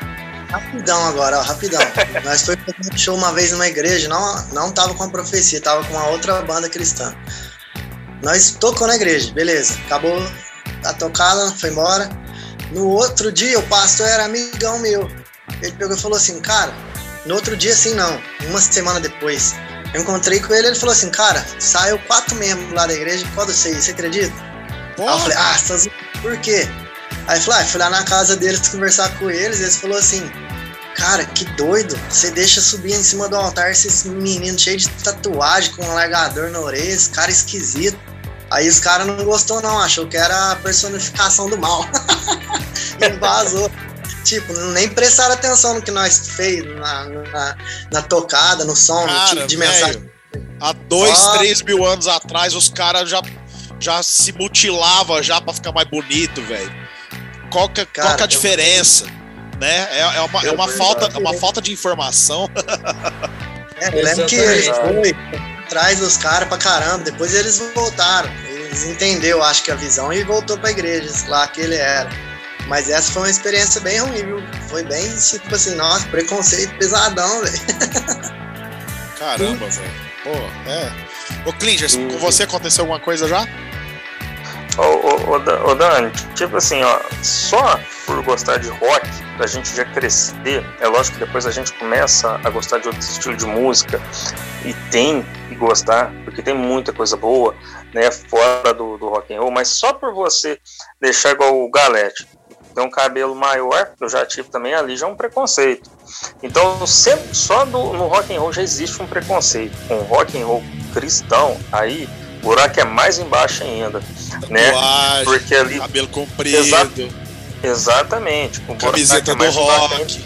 Rapidão agora, ó, rapidão. Nós foi fazer um show uma vez numa igreja, não, não tava com a profecia, tava com uma outra banda cristã. Nós tocou na igreja, beleza. Acabou a tocada, foi embora. No outro dia, o pastor era amigão meu. Ele pegou e falou assim, cara, no outro dia assim não, uma semana depois. Eu encontrei com ele ele falou assim, cara, saiu quatro membros lá da igreja, pode ser, você acredita? Aí eu falei, ah, por quê? Aí falei, ah, fui lá na casa deles conversar com eles, e eles falou assim, cara, que doido, você deixa subir em cima do altar esses meninos cheios de tatuagem, com um largador na orelha, esse cara esquisito. Aí os caras não gostou não, achou que era a personificação do mal. [laughs] e vazou. tipo, nem prestaram atenção no que nós fez na, na, na tocada, no som, cara, no tipo de véio, mensagem. Há dois, três mil anos atrás, os caras já, já se mutilavam já pra ficar mais bonito, velho. Qual que, cara, qual que é a diferença? Eu... Né? É, é, uma, é uma, falta, é uma falta de informação. [laughs] É, eu lembro que eles foi atrás dos caras pra caramba, depois eles voltaram. Eles entenderam, acho que a visão, e voltou pra igreja lá que ele era. Mas essa foi uma experiência bem ruim, viu? Foi bem, tipo assim, nossa, preconceito pesadão, velho. Caramba, velho. Pô, é. Ô, Klinger, com você aconteceu alguma coisa já? Ô, ô, ô, Dani, tipo assim, ó, só por gostar de rock, da gente já crescer, é lógico que depois a gente começa a gostar de outro estilo de música e tem que gostar, porque tem muita coisa boa, né, fora do, do rock and roll, mas só por você deixar igual o Galete, tem um cabelo maior, eu já tive também ali, já é um preconceito. Então, sempre, só do, no rock and roll já existe um preconceito. Com rock and roll cristão, aí o buraco é mais embaixo ainda, né? Tatuagem? Porque ali cabelo comprido. Exa exatamente. Com Camiseta é do rock.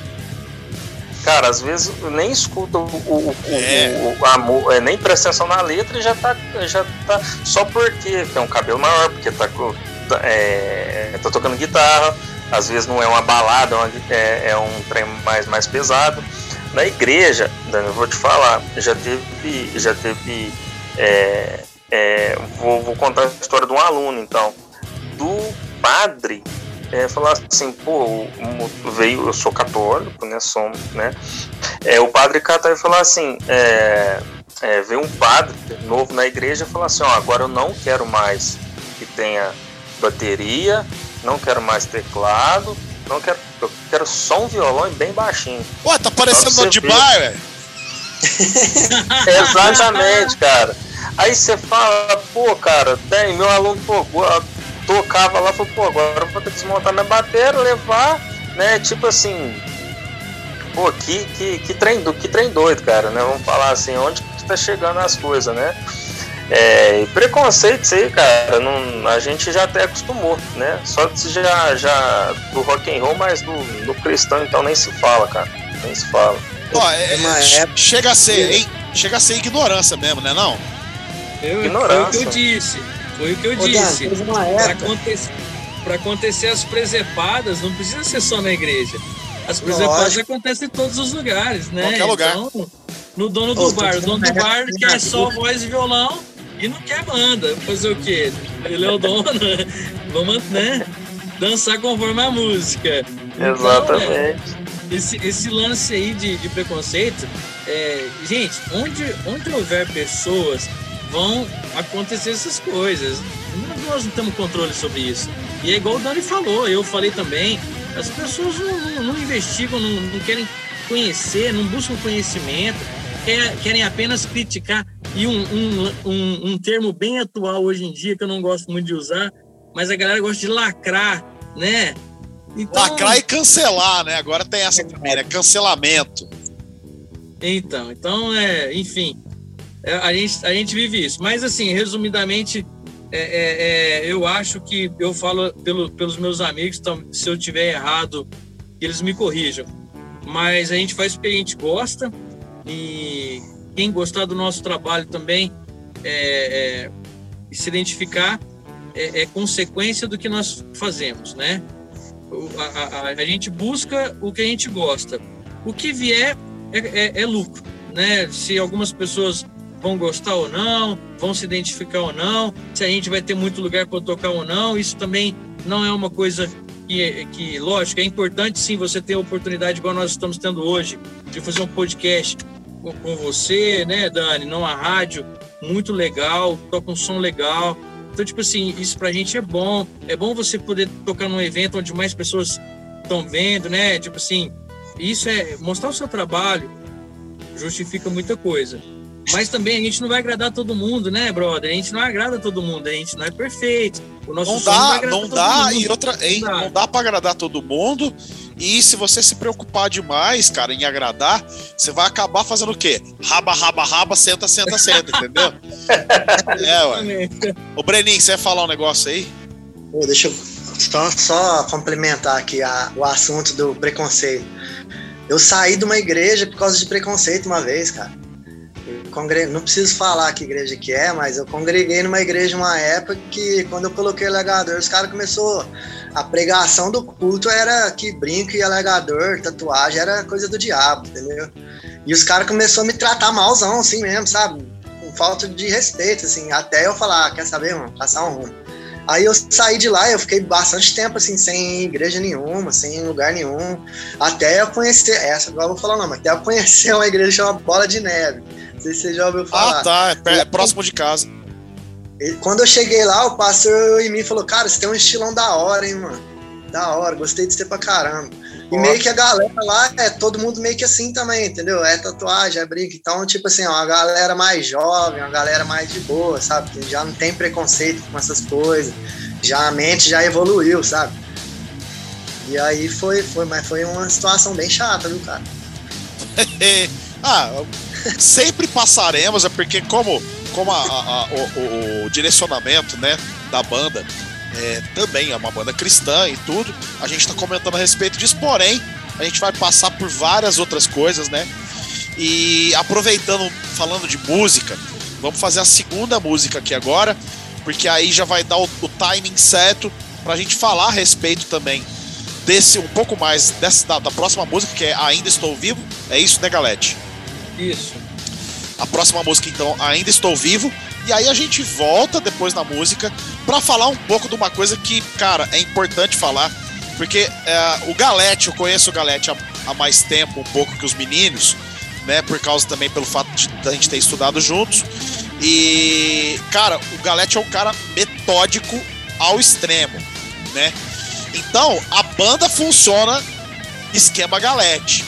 Cara, às vezes nem escuta o, o, é. o, o amor, é, nem presta atenção na letra e já tá, já tá só porque tem um cabelo maior, porque tá, é, tá tocando guitarra, às vezes não é uma balada, é, é, é um trem mais, mais pesado. Na igreja, Dani, eu vou te falar, já teve, já teve, é, é, vou, vou, contar a história de um aluno, então, do padre é, falar assim, pô, veio, eu sou católico, né, somos, né, é, o padre catar e falar assim, é, é, veio um padre novo na igreja e falar assim, ó, agora eu não quero mais que tenha bateria, não quero mais teclado, não quero, eu quero só um violão e bem baixinho. Ué, tá parecendo de bar, velho. [laughs] Exatamente, cara. Aí você fala, pô, cara, tem meu aluno, pô, tocava lá, falou, pô, agora eu vou ter que desmontar minha bateria, levar, né? Tipo assim, pô, que, que, que, trem, que trem doido, cara, né? Vamos falar assim, onde que tá chegando as coisas, né? É, preconceito isso aí, cara, não, a gente já até acostumou, né? Só já, já do rock and roll, mas do, do cristão então nem se fala, cara. Nem se fala. Ó, é, é, chega a ser, hein, chega a ser ignorância mesmo, né não? Eu, ignorância. Foi o que eu disse. Foi o que eu Ô, disse. Para acontecer, acontecer as presepadas, não precisa ser só na igreja. As presepadas Lógico. acontecem em todos os lugares, né? Qualquer lugar. Então, no dono do Ô, bar. O dono do bar quer só voz e violão e não quer banda. Fazer o quê? Ele é o dono, [laughs] vamos, né? Dançar conforme a música. Então, Exatamente. É, esse, esse lance aí de, de preconceito, é, gente, onde, onde houver pessoas, vão acontecer essas coisas. Nós não temos controle sobre isso. E é igual o Dani falou, eu falei também, as pessoas não, não, investigam, não, não, querem conhecer, não buscam conhecimento, querem apenas criticar e um, um, um, um, termo bem atual hoje em dia, que eu não gosto muito de usar, mas a galera gosta de lacrar, né? Então, lacrar e cancelar, né? Agora tem essa também, né? Cancelamento. Então, então, é, enfim, a, gente, a gente vive isso. Mas, assim, resumidamente, é, é, é, eu acho que eu falo pelo, pelos meus amigos, então, se eu tiver errado, eles me corrijam. Mas a gente faz o que a gente gosta e quem gostar do nosso trabalho também é, é, se identificar é, é, consequência do que nós fazemos, né? A, a, a, gente busca o que a gente gosta. O que vier é, é, é, lucro, né? Se algumas pessoas vão gostar ou não, vão se identificar ou não, se a gente vai ter muito lugar para tocar ou não. Isso também não é uma coisa que, que, lógico, é importante sim você ter a oportunidade, igual nós estamos tendo hoje, de fazer um podcast com, com você, né, Dani, numa rádio muito legal, toca um som legal. Então, tipo assim, isso pra gente é bom. É bom você poder tocar num evento onde mais pessoas estão vendo, né? Tipo assim, isso é mostrar o seu trabalho justifica muita coisa. Mas também a gente não vai agradar todo mundo, né, brother? A gente não agrada todo mundo, a gente não é perfeito. O nosso não dá, não, não dá e outra, hein, não dá, dá para agradar todo mundo. E se você se preocupar demais, cara, em agradar, você vai acabar fazendo o quê? Raba, raba, raba, senta, senta, senta, entendeu? [laughs] é, ué. Ô, Breninho, você vai falar um negócio aí? Pô, deixa eu só, só complementar aqui a, o assunto do preconceito. Eu saí de uma igreja por causa de preconceito uma vez, cara. Congre... Não preciso falar que igreja que é, mas eu congreguei numa igreja uma época que quando eu coloquei alegador, os caras começou a pregação do culto era que brinco e alegador, tatuagem era coisa do diabo, entendeu? E os caras começou a me tratar malzão assim mesmo, sabe? Com falta de respeito assim, até eu falar, ah, quer saber, mano, passar um rumo. Aí eu saí de lá, eu fiquei bastante tempo assim, sem igreja nenhuma, sem lugar nenhum, até eu conhecer, essa agora eu vou falar não, mas até eu conhecer uma igreja chamada Bola de Neve. Não sei se você já ouviu falar. Ah, tá, é, é próximo de casa. Quando eu cheguei lá, o pastor em mim falou, cara, você tem um estilão da hora, hein, mano. Da hora, gostei de você pra caramba. E meio que a galera lá é todo mundo meio que assim também, entendeu? É tatuagem, é brinco. Então, tipo assim, ó, uma galera mais jovem, uma galera mais de boa, sabe? Que já não tem preconceito com essas coisas. Já a mente já evoluiu, sabe? E aí foi, foi, mas foi uma situação bem chata, viu, cara? [laughs] ah, sempre passaremos, é porque como, como a, a, a, o, o direcionamento né, da banda é, também é uma banda cristã e tudo. A gente está comentando a respeito disso, porém, a gente vai passar por várias outras coisas, né? E aproveitando, falando de música, vamos fazer a segunda música aqui agora, porque aí já vai dar o, o timing certo para a gente falar a respeito também desse, um pouco mais dessa, da, da próxima música, que é Ainda Estou Vivo. É isso, né, Galete? Isso. A próxima música, então, Ainda Estou Vivo. E aí a gente volta depois na música para falar um pouco de uma coisa que, cara, é importante falar. Porque é, o Galete, eu conheço o Galete há, há, mais tempo, um pouco que os meninos, né? Por causa também pelo fato de, a gente ter estudado juntos. E, cara, o Galete é um cara metódico ao extremo, né? Então, a banda funciona esquema Galete.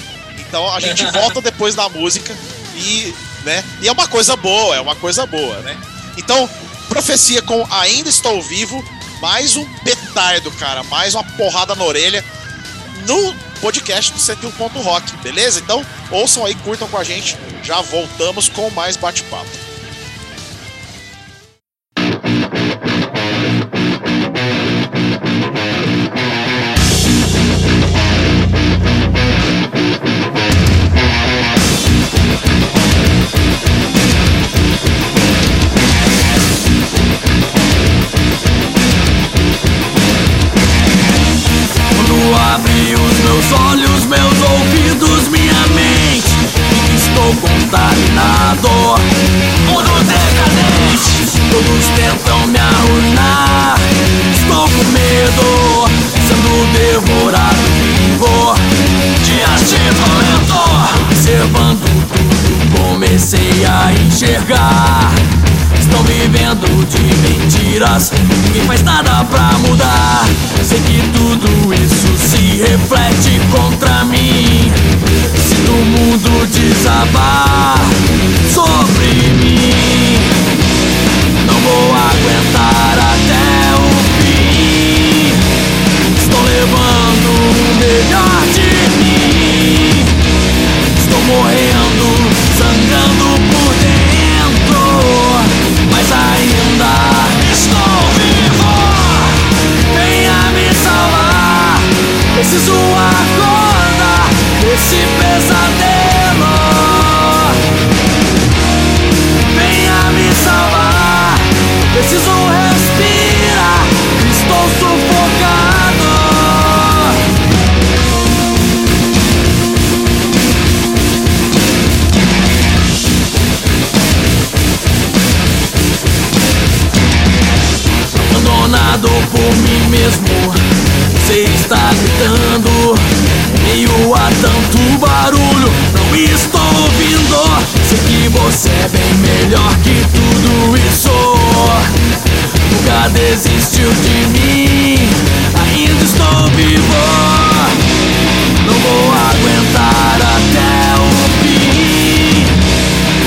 Então a gente volta depois da música e né? E é uma coisa boa, é uma coisa boa, né? Então, profecia com Ainda Estou Vivo, mais um petardo, cara, mais uma porrada na orelha no podcast do 101 Rock, beleza? Então, ouçam aí, curtam com a gente, já voltamos com mais bate-papo. Olhos, meus ouvidos, minha mente. Estou contaminado Mundo decadente. Todos tentam me arruinar. Estou com medo Sendo devorado vivo. Dias de momento Observando tudo. Comecei a enxergar Estão vivendo de mentiras. Ninguém faz nada pra mudar. Sei que tudo isso se reflete contra mim. Se o mundo desabar sobre mim Não vou aguentar até o fim. Estou levando o melhor de mim. Estou morrendo, preciso acordar desse pesadelo. Venha me salvar, preciso respirar, estou sufocado. Abandonado por mim mesmo está gritando Meio a tanto barulho Não estou ouvindo. Sei que você é bem melhor que tudo isso. Nunca desistiu de mim Ainda estou vivo. Não vou aguentar até o fim.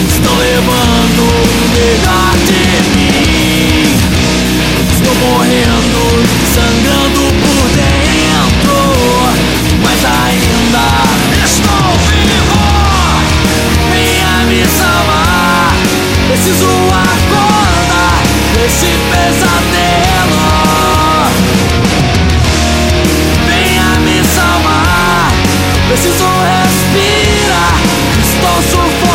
Estou levando o melhor de mim. Estou morrendo, Preciso acordar desse pesadelo. Venha me salvar. Preciso respirar. Estou sufocado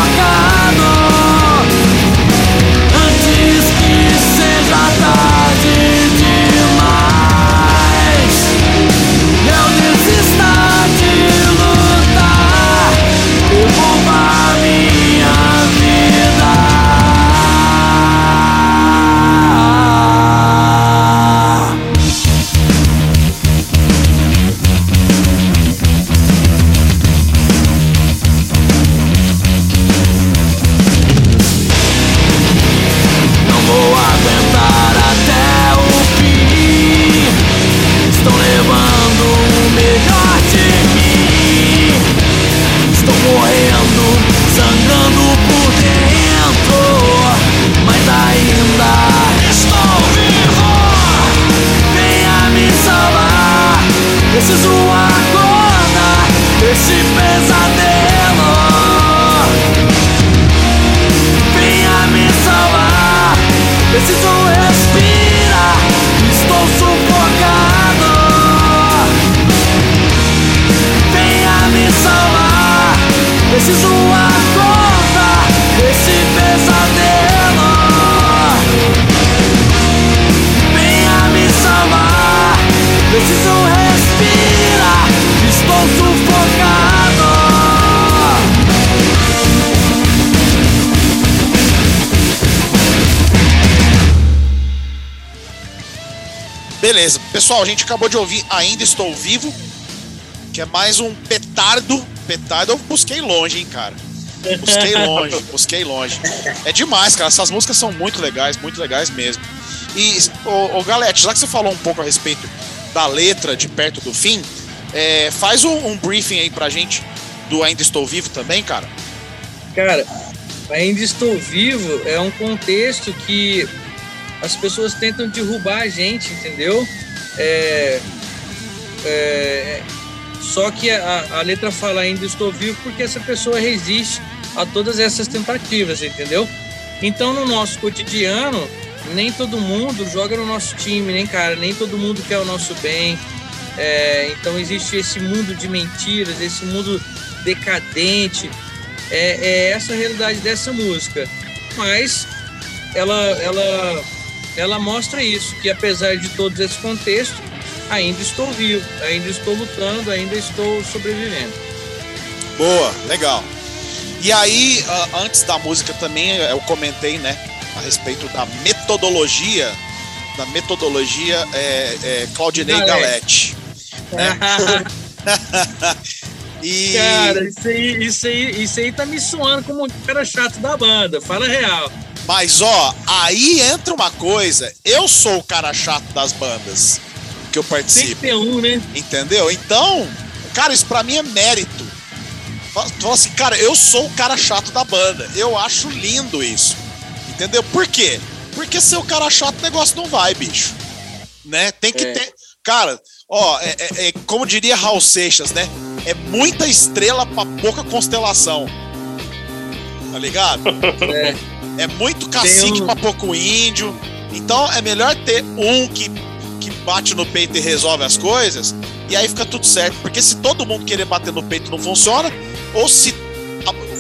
Beleza. Pessoal, a gente acabou de ouvir Ainda Estou Vivo, que é mais um petardo. Petardo eu busquei longe, hein, cara. Busquei longe, [laughs] busquei longe. É demais, cara. Essas músicas são muito legais, muito legais mesmo. E, ô, ô Galete, já que você falou um pouco a respeito da letra de Perto do Fim, é, faz um, um briefing aí pra gente do Ainda Estou Vivo também, cara. Cara, ainda estou vivo é um contexto que as pessoas tentam derrubar a gente, entendeu? É, é, só que a, a letra fala ainda estou vivo porque essa pessoa resiste a todas essas tentativas, entendeu? Então no nosso cotidiano, nem todo mundo joga no nosso time, nem cara, nem todo mundo quer o nosso bem. É, então existe esse mundo de mentiras, esse mundo decadente. É, é essa a realidade dessa música. Mas ela, ela, ela mostra isso, que apesar de todos esses contextos, ainda estou vivo, ainda estou lutando, ainda estou sobrevivendo. Boa, legal. E aí, antes da música também, eu comentei, né, a respeito da metodologia, da metodologia é, é, Claudinei Galete. Galete. [laughs] e Cara, isso aí, isso, aí, isso aí tá me suando como um cara chato da banda, fala real. Mas ó, aí entra uma coisa. Eu sou o cara chato das bandas que eu Tem que participo. ter um, né? Entendeu? Então, cara, isso pra mim é mérito. Fala fala assim, cara, eu sou o cara chato da banda. Eu acho lindo isso. Entendeu? Por quê? Porque ser o cara chato, o negócio não vai, bicho. Né? Tem que É. ter. Cara, ó, é, é- é como diria Raul Seixas, né? É muita estrela pra pouca constelação. Tá ligado? É, É muito cacique um- pra pouco índio. Então é melhor ter um que, que bate no peito e resolve as coisas. E aí fica tudo certo. Porque se todo mundo querer bater no peito não funciona, ou se.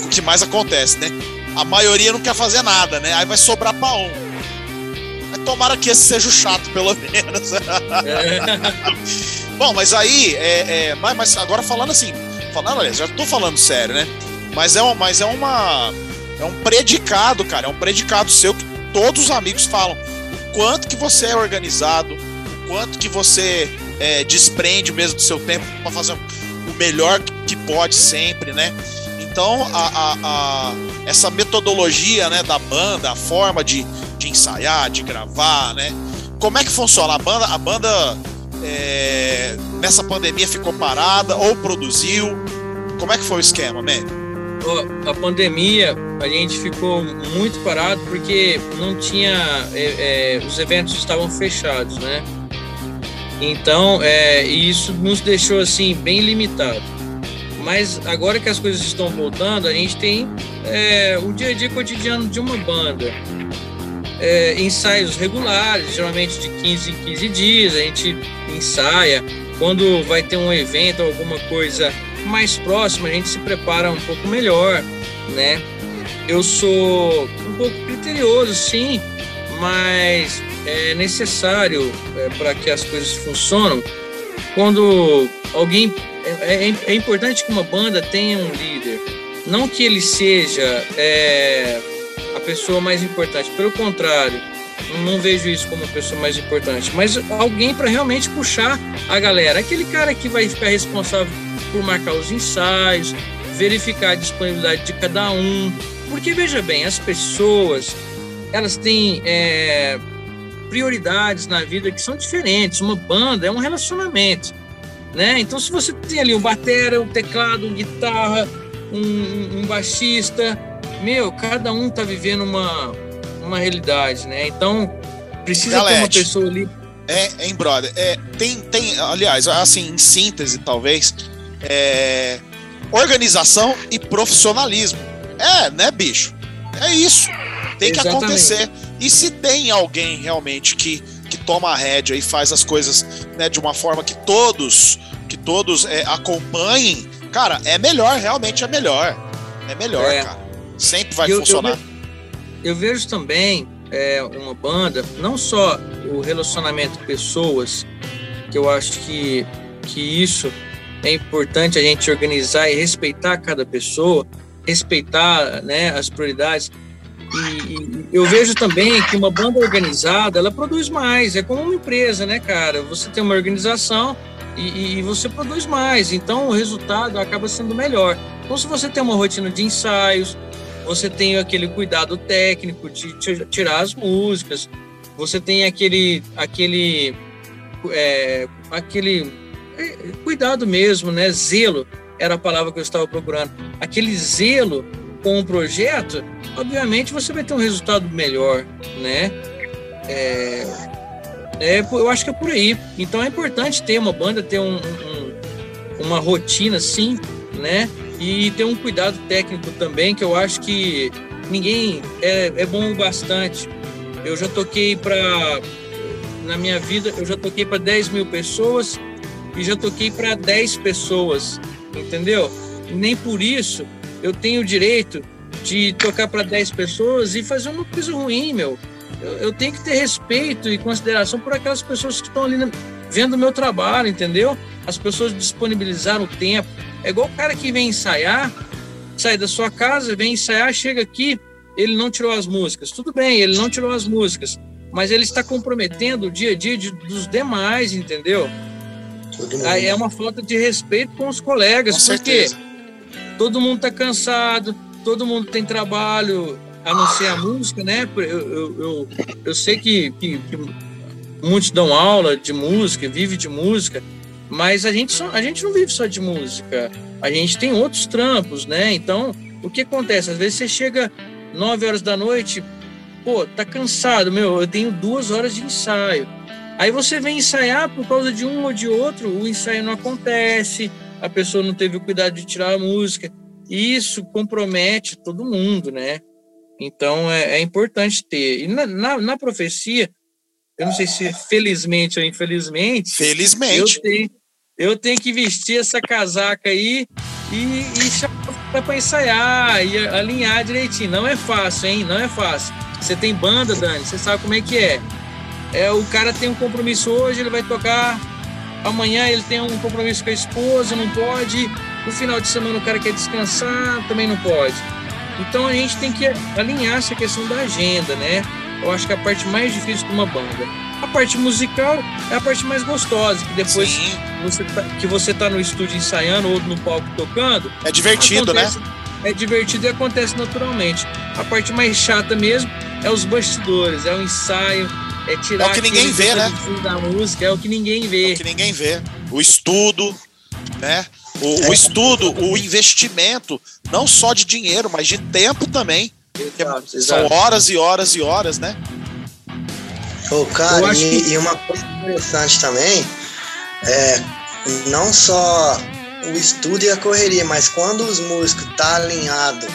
O que mais acontece, né? A maioria não quer fazer nada, né? Aí vai sobrar pra um. Mas tomara que esse seja o chato, pelo [laughs] menos. é. Bom, mas aí, é, é, mas, mas agora falando assim, falando, aliás, já tô falando sério, né? Mas é, um, mas é uma. É um predicado, cara. É um predicado seu que todos os amigos falam. O quanto que você é organizado, o quanto que você é, desprende mesmo do seu tempo para fazer o melhor que pode sempre, né? Então, a, a, a, essa metodologia né, da banda, a forma de, de ensaiar, de gravar, né? Como é que funciona? A banda, a banda é, nessa pandemia ficou parada ou produziu? Como é que foi o esquema, man? A pandemia, a gente ficou muito parado porque não tinha. É, é, os eventos estavam fechados, né? Então, é, isso nos deixou assim bem limitado. Mas agora que as coisas estão voltando, a gente tem é, o dia a dia cotidiano de uma banda. É, ensaios regulares, geralmente de 15 em 15 dias, a gente ensaia. Quando vai ter um evento, alguma coisa mais próxima, a gente se prepara um pouco melhor, né? Eu sou um pouco criterioso, sim, mas é necessário é, para que as coisas funcionem. Quando alguém é, é, é, importante que uma banda tenha um líder, não que ele seja é, a pessoa mais importante, pelo contrário, não vejo isso como a pessoa mais importante, mas alguém para realmente puxar a galera, aquele cara que vai ficar responsável por marcar os ensaios, verificar a disponibilidade de cada um, porque veja bem, as pessoas elas têm é, prioridades na vida que são diferentes. Uma banda é um relacionamento, né? Então, se você tem ali um batera, um teclado, um guitarra, um, um baixista, meu, cada um tá vivendo uma, uma realidade, né? Então, precisa Galete, ter uma pessoa ali. É, em brother, é, tem, tem, aliás, assim, em síntese, talvez, é, organização e profissionalismo. É, né, bicho? É isso. Tem que Exatamente. acontecer. E se tem alguém realmente que, que toma a rédea e faz as coisas né, de uma forma que todos que todos é, acompanhem, cara, é melhor, realmente é melhor. É melhor, é. cara. Sempre vai eu, funcionar. Eu, eu, vejo também é, uma banda, não só o relacionamento pessoas, que eu acho que, que isso é importante a gente organizar e respeitar cada pessoa, respeitar né, as prioridades, e, eu vejo também que uma banda organizada, ela produz mais. É como uma empresa, né, cara? Você tem uma organização e, e, você produz mais. Então, o resultado acaba sendo melhor. Então, se você tem uma rotina de ensaios, você tem aquele cuidado técnico de tirar as músicas, você tem aquele, aquele, é, aquele cuidado mesmo, né? Zelo era a palavra que eu estava procurando. Aquele zelo com o projeto, obviamente você vai ter um resultado melhor, né? É, é, eu acho que é por aí. Então é importante ter uma banda, ter um, um, uma rotina, sim, né? E ter um cuidado técnico também, que eu acho que ninguém é, é bom bastante. Eu já toquei para na minha vida, eu já toquei para 10 mil pessoas e já toquei para 10 pessoas, entendeu? nem por isso eu tenho o direito de tocar para 10 pessoas e fazer uma coisa ruim, meu. Eu, eu, tenho que ter respeito e consideração por aquelas pessoas que estão ali vendo o meu trabalho, entendeu? As pessoas disponibilizaram o tempo. É igual o cara que vem ensaiar, sai da sua casa, vem ensaiar, chega aqui, ele não tirou as músicas. Tudo bem, ele não tirou as músicas, mas ele está comprometendo o dia a dia de, dos demais, entendeu? Aí é uma falta de respeito com os colegas, com porque certeza todo mundo está cansado, todo mundo tem trabalho, a não ser a música, né? Eu, eu, eu, eu sei que, que, que, muitos dão aula de música, vive de música, mas a gente, só, a gente não vive só de música, a gente tem outros trampos, né? Então, o que acontece? Às vezes você chega 9 horas da noite, pô, tá cansado, meu, eu tenho duas horas de ensaio. Aí você vem ensaiar por causa de um ou de outro, o ensaio não acontece, a pessoa não teve o cuidado de tirar a música. E isso compromete todo mundo, né? Então é, é importante ter. E na, na, na, profecia, eu não sei se felizmente ou infelizmente. Felizmente. Eu tenho, eu tenho que vestir essa casaca aí e, e chamar para ensaiar e alinhar direitinho. Não é fácil, hein? Não é fácil. Você tem banda, Dani, você sabe como é que é. É, o cara tem um compromisso hoje, ele vai tocar amanhã ele tem um compromisso com a esposa, não pode. No final de semana o cara quer descansar, também não pode. Então a gente tem que alinhar essa questão da agenda, né? Eu acho que é a parte mais difícil de uma banda. A parte musical é a parte mais gostosa, que depois Sim, você tá, que você tá no estúdio ensaiando ou no palco tocando, é divertido, né? acontece- É divertido e acontece naturalmente. A parte mais chata mesmo é os bastidores, é o ensaio, é tirar É o que ninguém vê, né? da música, é o que ninguém vê. que ninguém vê. O estudo, né? O, o estudo, o investimento, não só de dinheiro, mas de tempo também. é- Exato, São exato. horas e horas e horas, né? Ô, cara, e, que- e uma coisa interessante também é não só o estudo e a correria, mas quando os músicos tá alinhado,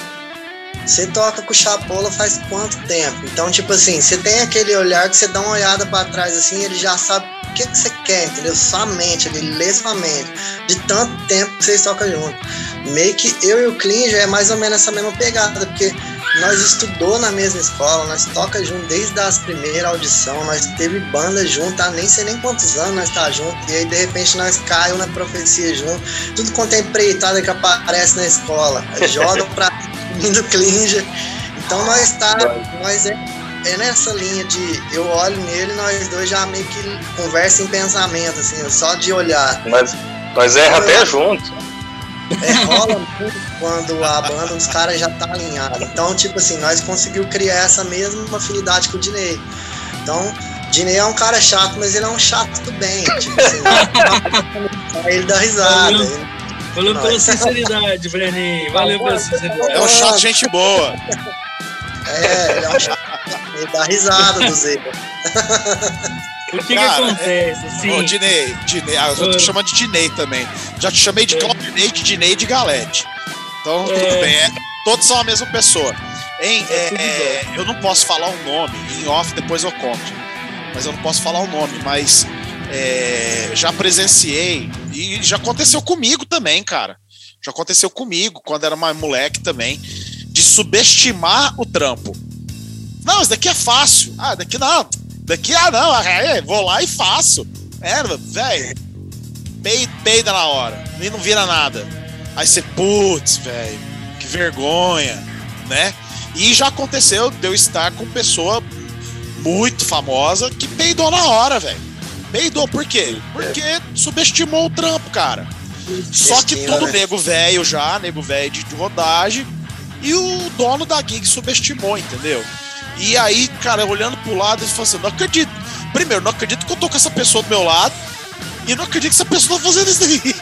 você toca com Chapola faz quanto tempo? Então, tipo assim, você tem aquele olhar que você dá uma olhada pra trás assim, ele já sabe que, que você quer, entendeu? Sua mente, ele lê sua mente. De tanto tempo que vocês tocam junto. Meio que eu e o já é mais ou menos essa mesma pegada, porque nós estudou na mesma escola, nós toca junto desde as primeiras audições, nós teve banda junto, há nem sei nem quantos anos nós tá junto, e aí de repente nós caiu na profecia junto, tudo quanto é empreitada que aparece na escola, joga pra [laughs] mim do Klinger. Então nós tá, nós é, é nessa linha de eu olho nele, nós dois já meio que conversa em pensamento, assim, só de olhar. Nós, nós erra até junto. É, rola muito quando a banda dos caras já tá alinhada. Então, tipo assim, nós conseguimos criar essa mesma afinidade com o Dinei. Então, Dinei é um cara chato, mas ele é um chato do bem. Tipo assim, [laughs] ele dá risada. Valeu. Ele, Valeu pela [laughs] sinceridade, Breninho. Valeu pela sinceridade. É um chato, gente boa. é, ele é um chato. Ele dá risada do Zé. O que, que Cara, acontece? Assim, Ô, Dinei, Dinei, ah, eu tô te chamando de Dinei também. Já te chamei de É. Claudinei, de Dinei e de Galete. Então, É. tudo bem. é- todos são a mesma pessoa. Hein, É é, é, eu não posso falar o nome, em off depois eu conto. Mas eu não posso falar o nome, mas é, já presenciei e já aconteceu comigo também, cara. Já aconteceu comigo quando era mais moleque também, de subestimar o trampo. Não, isso daqui é fácil. Ah, daqui não. Daqui, ah, não. É, vou lá e faço. É, velho. Pei- Peida na hora. E não vira nada. Aí você, putz, velho. Que vergonha, né? E já aconteceu de eu estar com pessoa muito famosa que peidou na hora, velho. Peidou, por quê? Porque subestimou o trampo, cara. Só que tudo né? nego velho já, nego velho de, de rodagem. E o dono da gig subestimou, entendeu? E aí, cara, olhando pro lado, ele falou assim: não acredito. Primeiro, não acredito que eu tô com essa pessoa do meu lado. E não acredito que essa pessoa tá fazendo isso daí. [laughs]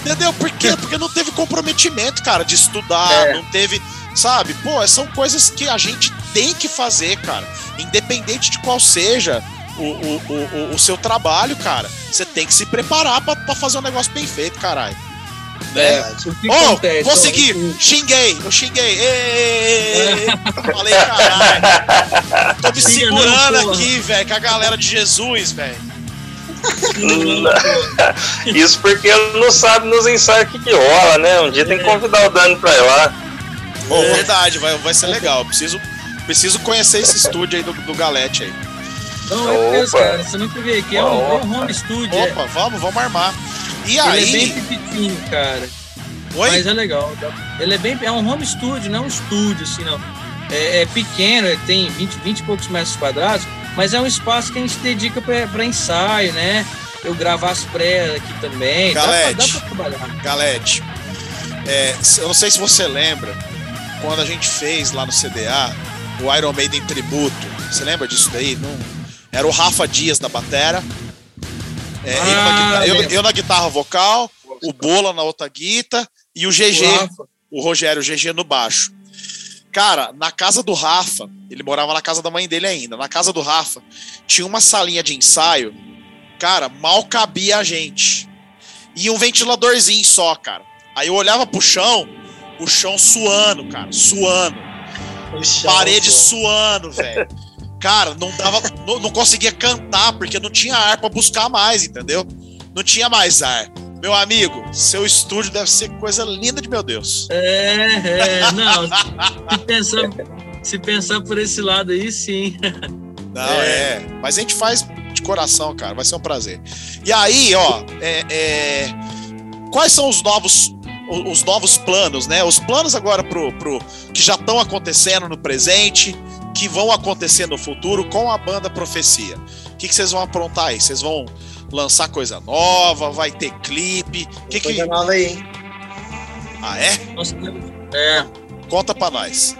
Entendeu? Por quê? Porque não teve comprometimento, cara, de estudar, É. não teve. Sabe? Pô, são coisas que a gente tem que fazer, cara. Independente de qual seja o, o, o, o- seu trabalho, cara. Você tem que se preparar pra fazer um negócio bem feito, caralho. Né? o que Ô, acontece? Ó, consegui! o- Xinguei, eu xinguei. Ê, Falei, [laughs] caralho. Tô me Xinga segurando não, aqui, velho, com a galera de Jesus, velho. [laughs] Isso porque ele não sabe nos ensaios o que, que rola, né? Um dia tem que convidar o Dani pra ir lá. Pô, verdade, vai, vai ser legal. Preciso, preciso conhecer esse estúdio aí do, do Galete aí. Não, é Opa. cara. Você nunca veio aqui. É um, é um home studio. é- Opa, vamos, vamos armar. E Ele é aí. bem pequenininho, cara. Oi? Mas é legal. Ele é bem. É um home studio, não é um estúdio, assim, não. É, é pequeno, tem 20, 20 e poucos metros quadrados, mas é um espaço que a gente dedica pra ensaio, né? Eu gravar as pré aqui também. Dá pra, dá Galete. pra. Galete, é, eu não sei se você lembra, quando a gente fez lá no CDA o Iron Maiden Tributo. Você lembra disso daí? Não, era o Rafa Dias da batera. É, eu, na Ah, guitarra, eu- eu na guitarra vocal, o Bola na outra guita e o GG, O o Rogério, o GG no baixo. Cara, na casa do Rafa, ele morava na casa da mãe dele ainda. Na casa do Rafa, tinha uma salinha de ensaio. Cara, mal cabia a gente. E um ventiladorzinho só, cara. Aí eu olhava pro chão, o chão suando, cara, suando. Chão, Parede suando, velho. Cara, não dava, não, não conseguia cantar porque não tinha ar pra buscar mais, entendeu? Não tinha mais ar. Meu amigo, seu estúdio deve ser coisa linda de meu Deus. É, é, não. se, pensar, se pensar por esse lado aí, sim. Não, é. Mas a gente faz de coração, cara. Vai ser um prazer. E aí, ó, é, é, quais são os novos, os novos planos, né? Os planos agora pro, pro que já estão acontecendo no presente, que vão acontecer no futuro com a banda Profecia? O que, que vocês vão aprontar aí? Vocês vão lançar coisa nova? Vai ter clipe? Que Coisa que... nova aí, hein? Ah, é? Nossa, é, Conta pra nós.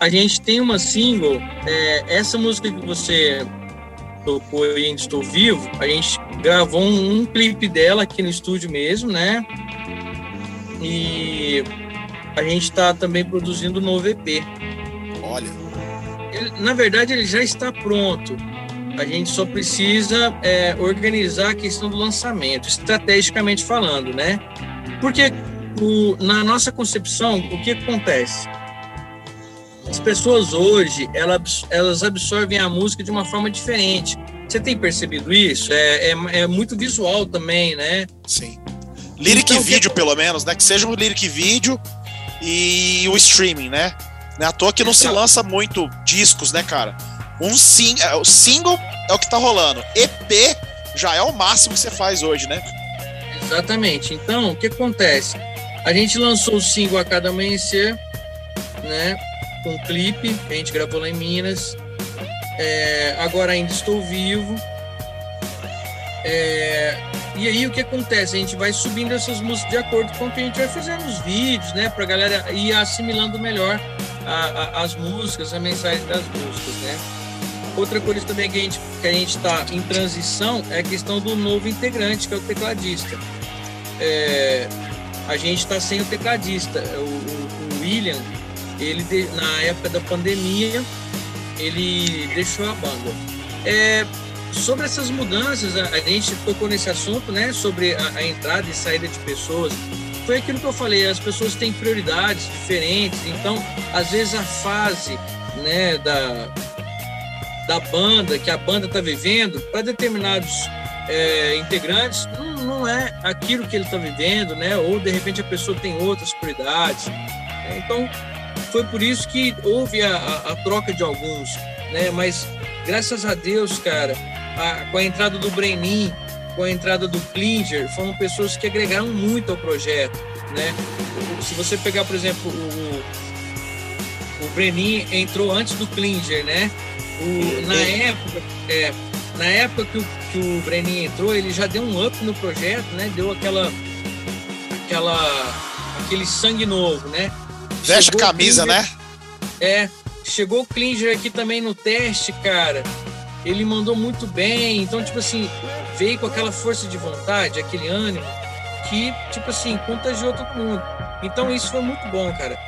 a gente tem uma single, é, essa música que você tocou aí em Estou Vivo, a gente gravou um, um clipe dela aqui no estúdio mesmo, né? E a gente está também produzindo um novo EP. Olha, Ele- na verdade, ele já está pronto. A gente só precisa é, organizar a questão do lançamento, estrategicamente falando, né? Porque o- na nossa concepção, o que acontece? As pessoas hoje, elas absorvem a música de uma forma diferente. Você tem percebido isso? É, é, é muito visual também, né? sim. Lyric Então, vídeo, pelo menos, né? Que seja o lyric vídeo e o streaming, né? Não é à toa que não se lança muito discos, né, cara? Um sing... é, o single é o que tá rolando. EP já é o máximo que você faz hoje, né? Exatamente. Então, o que acontece? A gente lançou o single A Cada Amanhecer, né? Com um clipe, que a gente gravou lá em Minas. É, agora ainda estou vivo. É, e aí o que acontece? A gente vai subindo essas músicas de acordo com o que a gente vai fazendo os vídeos, né? Pra galera ir assimilando melhor a- a- as músicas, a mensagem das músicas, né? Outra coisa também que a gente que a gente está em transição é a questão do novo integrante, que é o tecladista. É, a gente está sem o tecladista. O, o- o William, ele na época da pandemia, ele deixou a banda. É, sobre essas mudanças, a, a gente tocou nesse assunto, né? Sobre a, a entrada e saída de pessoas. Foi aquilo que eu falei, as pessoas têm prioridades diferentes, então, às vezes a fase, né, da, da banda, que a banda está vivendo, para determinados é, integrantes, não, não é aquilo que ele está vivendo, né? Ou de repente a pessoa tem outras prioridades. né? Então, foi por isso que houve a, a- a troca de alguns, né? Mas graças a Deus, cara, a- com a entrada do Brenin, com a entrada do Klinger, foram pessoas que agregaram muito ao projeto, né? Se você pegar, por exemplo, o, o Brenin entrou antes do Klinger, né? O, na época, é, na época que o, que o Brenin entrou, ele já deu um up no projeto, né? Deu aquela, aquela, aquele sangue novo, né? Veste camisa, Klinger- né? é, chegou o Klinger aqui também no teste, cara. Ele mandou muito bem. Então, tipo assim, veio com aquela força de vontade, aquele ânimo, que, tipo assim, contagiou todo mundo. Então, isso foi muito bom, cara.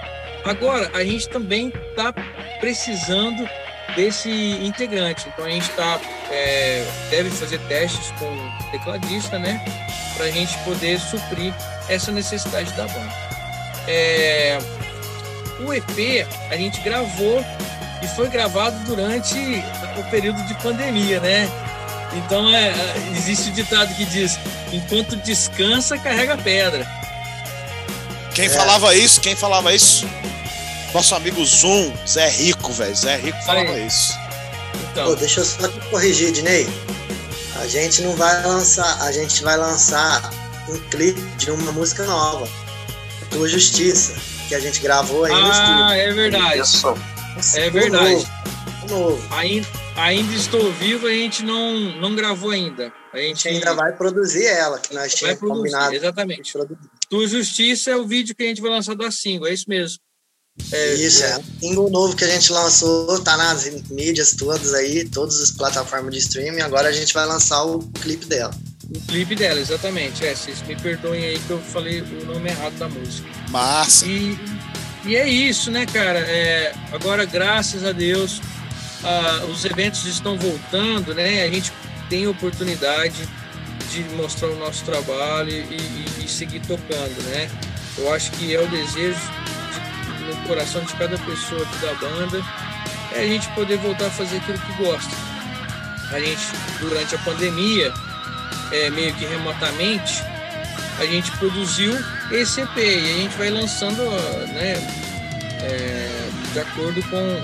Agora, a gente também tá precisando desse integrante. Então, a gente tá, é, deve fazer testes com o tecladista, né? Pra gente poder suprir essa necessidade da banda. É, o EP a gente gravou e foi gravado durante o período de pandemia, né? Então é, é, existe o ditado que diz: enquanto descansa, carrega pedra. Quem É. falava isso? Quem falava isso? Nosso amigo Zoom, Zé Rico, velho. Zé Rico falava Aí. isso. Então, Pô, deixa eu só te corrigir, Dinei. A gente não vai lançar, a gente vai lançar um clipe de uma música nova. Tua Justiça, que a gente gravou aí no ah, estúdio. é verdade. É verdade. novo. Ainda, ainda estou vivo, a gente não, não gravou ainda. A A gente ainda vai produzir ela, que nós tínhamos produzir, combinado. exatamente. Tua Justiça é o vídeo que a gente vai lançar da single, é isso mesmo. É, Isso, é. Um single novo que a gente lançou, tá nas mídias todas aí, todas as plataformas de streaming. Agora a gente vai lançar o clipe dela. O clipe dela, exatamente. É, vocês me perdoem aí que eu falei o nome errado da música. Massa. E, e é isso, né, cara? É, agora, graças a Deus, os eventos estão voltando, né? A gente tem oportunidade de mostrar o nosso trabalho e, e- e seguir tocando, né? Eu acho que é o desejo de- no coração de cada pessoa aqui da banda é a gente poder voltar a fazer aquilo que gosta. A gente, durante a pandemia, é, meio que remotamente, a gente produziu esse EP e a gente vai lançando né, é, de acordo com,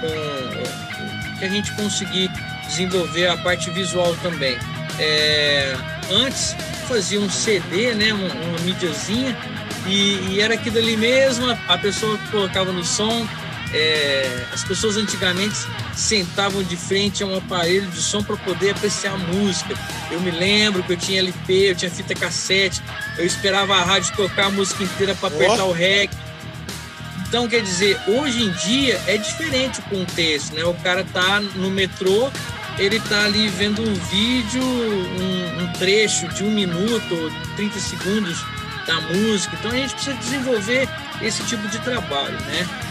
com o que a gente conseguir desenvolver a parte visual também. É, antes fazia um CD, né, uma, uma mídiazinha, e, e era aquilo ali mesmo, a pessoa colocava no som, é, as pessoas antigamente sentavam de frente a um aparelho de som para poder apreciar a música. Eu me lembro que eu tinha LP, eu tinha fita cassete, eu esperava a rádio tocar a música inteira para apertar oh. o REC. Então, quer dizer, hoje em dia é diferente o contexto, né? O cara tá no metrô, ele tá ali vendo um vídeo, um, um trecho de um minuto, 30 segundos da música. Então a gente precisa desenvolver esse tipo de trabalho, né?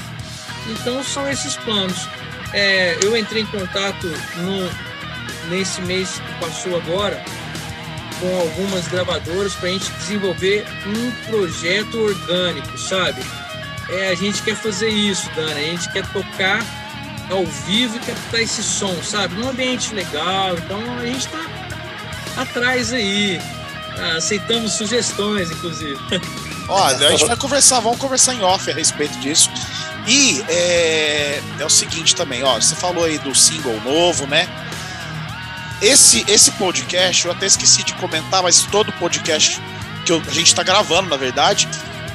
Então são esses planos. É, eu entrei em contato no, nesse mês que passou agora com algumas gravadoras para a gente desenvolver um projeto orgânico, sabe? É, a gente quer fazer isso, Dana. A gente quer tocar ao vivo e captar esse som, sabe? Num ambiente legal. Então a gente está atrás aí. Ah, aceitamos sugestões, inclusive. [laughs] Olha, a gente vai conversar, vamos conversar em off a respeito disso. E é, é o seguinte também, ó, você falou aí do single novo, né? Esse, esse podcast, eu até esqueci de comentar, mas todo podcast que eu, a gente está gravando, na verdade,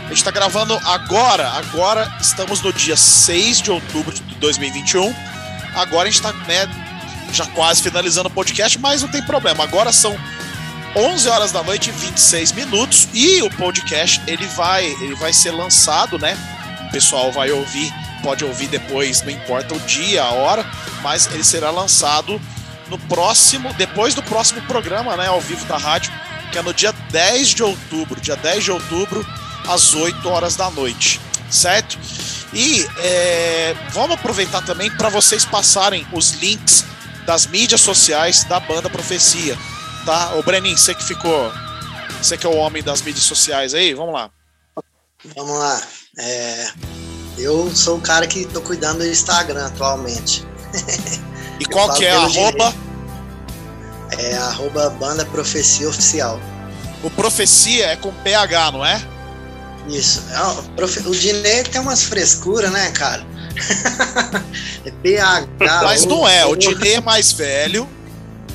a gente está gravando agora. Agora estamos no dia 6 de outubro de 2021. Agora a gente está né, já quase finalizando o podcast, mas não tem problema. Agora são 11 horas da noite e 26 minutos e o podcast ele vai ele vai ser lançado, né? O pessoal vai ouvir, pode ouvir depois, não importa o dia, a hora, mas ele será lançado no próximo, depois do próximo programa, né, ao vivo da rádio, que é no dia 10 de outubro, dia 10 de outubro, às 8 horas da noite, certo? E é, vamos aproveitar também para vocês passarem os links das mídias sociais da banda Profecia tá? Ô, Brenin, você que ficou. Você que é o homem das mídias sociais aí, vamos lá. Vamos lá. É, eu sou o cara que tô cuidando do Instagram atualmente. E [laughs] qual que é a arroba? É arroba Banda Profecia Oficial. O Profecia é com PH, não é? Isso. É, o Dinei tem umas frescuras, né, cara? [laughs] é PH. Mas não é, o Dinei é mais velho.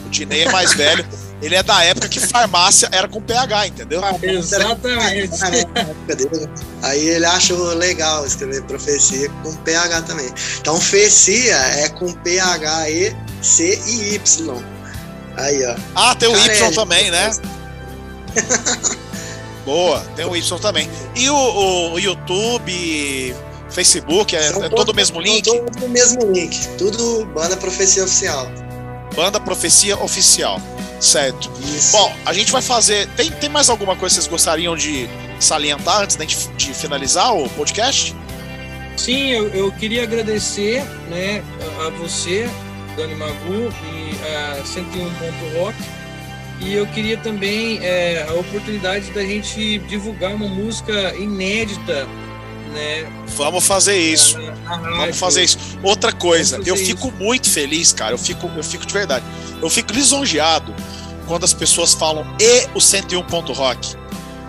O Dinei é mais velho. Ele é da época que farmácia era com PH, entendeu? Exatamente. Aí ele achou legal escrever profecia com PH também. Então, fecia é com PH, E, C e Y. Aí, ó. Ah, tem o Y é, também, né? [laughs] Boa, tem o Y também. E o, o YouTube, Facebook, é, é todo o mesmo link? Todo o mesmo link. Tudo Banda Profecia Oficial. Banda Profecia Oficial. Certo. Isso. Bom, a gente vai fazer. Tem, tem mais alguma coisa que vocês gostariam de salientar antes de, de finalizar o podcast? Sim, eu, eu queria agradecer né, a, você, Dani Magu e a 101. Rock. E eu queria também é, a oportunidade da gente divulgar uma música inédita né? Vamos fazer isso. Vamos fazer isso. Outra coisa, eu fico isso. muito feliz, cara. Eu fico, eu fico de verdade. Eu fico lisonjeado quando as pessoas falam e o 101 ponto rock.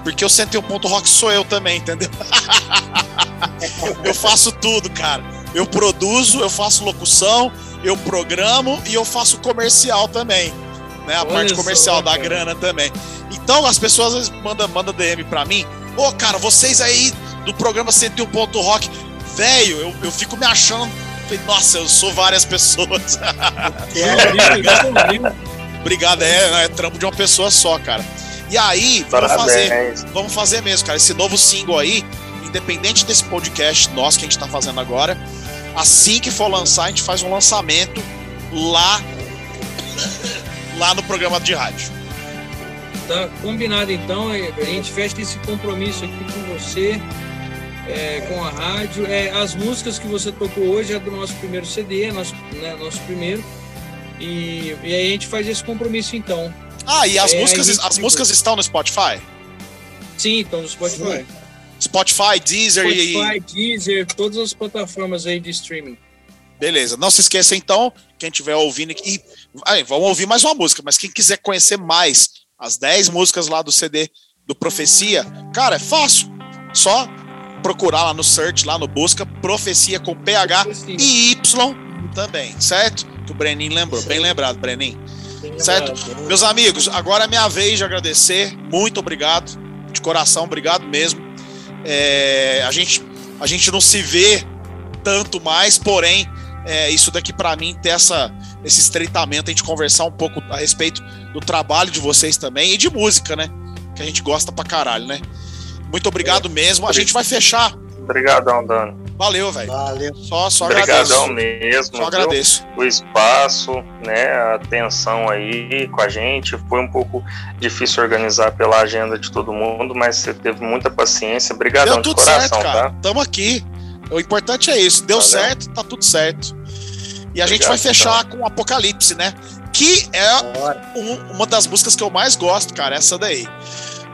Porque o 101 ponto rock sou eu também, entendeu? [laughs] eu faço tudo, cara. Eu produzo, eu faço locução, eu programo e eu faço comercial também. Né? A Olha parte comercial só, da grana também. Então as pessoas mandam manda DM pra mim. Ô, oh, cara, vocês aí do programa 101 ponto rock, velho, eu, eu fico me achando. Nossa, eu sou várias pessoas. [laughs] É, Obrigado, é, é trampo de uma pessoa só, cara. E aí, vamos fazer, vamos fazer mesmo, cara. Esse novo single aí, independente desse podcast nosso que a gente tá fazendo agora, assim que for lançar, a gente faz um lançamento lá, lá no programa de rádio. Tá combinado então, a gente fecha esse compromisso aqui com você é, com a rádio. É, as músicas que você tocou hoje é do nosso primeiro CD, nosso, né, nosso primeiro. E, e aí a gente faz esse compromisso então. Ah, e as é, músicas, as músicas estão no Spotify? Sim, estão no Spotify. Spotify, Deezer Spotify, e. Deezer, todas as plataformas aí de streaming. Beleza. Não se esqueça então, quem estiver ouvindo e aí, vamos ouvir mais uma música, mas quem quiser conhecer mais as 10 músicas lá do CD do Profecia, cara, é fácil. Só procurar lá no search, lá no busca, profecia com PH e Y também, certo? Que o Brenin lembrou. Bem lembrado, Brenin. Certo? Meus amigos, agora é minha vez de agradecer. Muito obrigado. De coração, obrigado mesmo. É, a, gente, a gente não se vê tanto mais, porém, é, isso daqui para mim ter essa, esse estreitamento, a gente conversar um pouco a respeito do trabalho de vocês também e de música, né? Que a gente gosta pra caralho, né? Muito obrigado mesmo. A gente vai fechar. Obrigadão, Dani. Valeu, velho. Valeu. Só, só Obrigadão agradeço. mesmo. Só agradeço. o espaço, né, a atenção aí com a gente. Foi um pouco difícil organizar pela agenda de todo mundo, mas você teve muita paciência. Obrigadão de tudo coração, certo, cara. tá? Tamo aqui. O importante é isso. Deu Valeu. certo, tá tudo certo. E a gente vai Obrigado, fechar com Apocalipse, né? Que é um- uma das músicas que eu mais gosto, cara. Essa daí.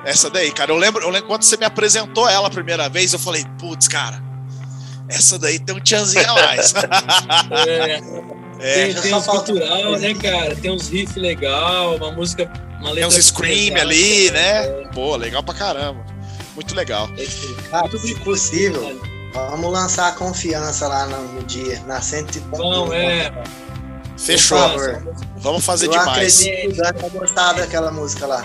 Essa daí, cara. Eu lembro, eu lembro quando você me apresentou ela a primeira vez, eu falei, putz, cara, essa daí tem um tchanzinho a mais. [laughs] É, é, tem, já tem uns cultural, né, cara? Tem uns riffs legal, uma música, uma tem uns scream pesada, ali, né? é. Pô, legal pra caramba. Muito legal. Esse- Cara, Muito se possível, vamos lançar a confiança lá no, no dia, na 100 e. Bom, é. Fechou. Vamos fazer Eu demais. acredito que o Dani vai gostar daquela música lá.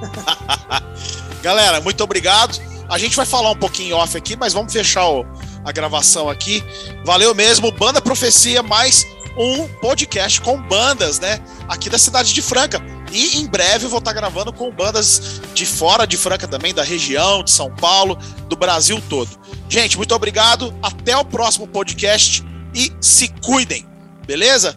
[laughs] Galera, muito obrigado. A gente vai falar um pouquinho off aqui, mas vamos fechar o- a gravação aqui. Valeu mesmo, Banda Profecia, mais um podcast com bandas, né? Aqui da cidade de Franca. E em breve eu vou estar gravando com bandas de fora de Franca também, da região, de São Paulo, do Brasil todo. Gente, muito obrigado. Até o próximo podcast e se cuidem, beleza?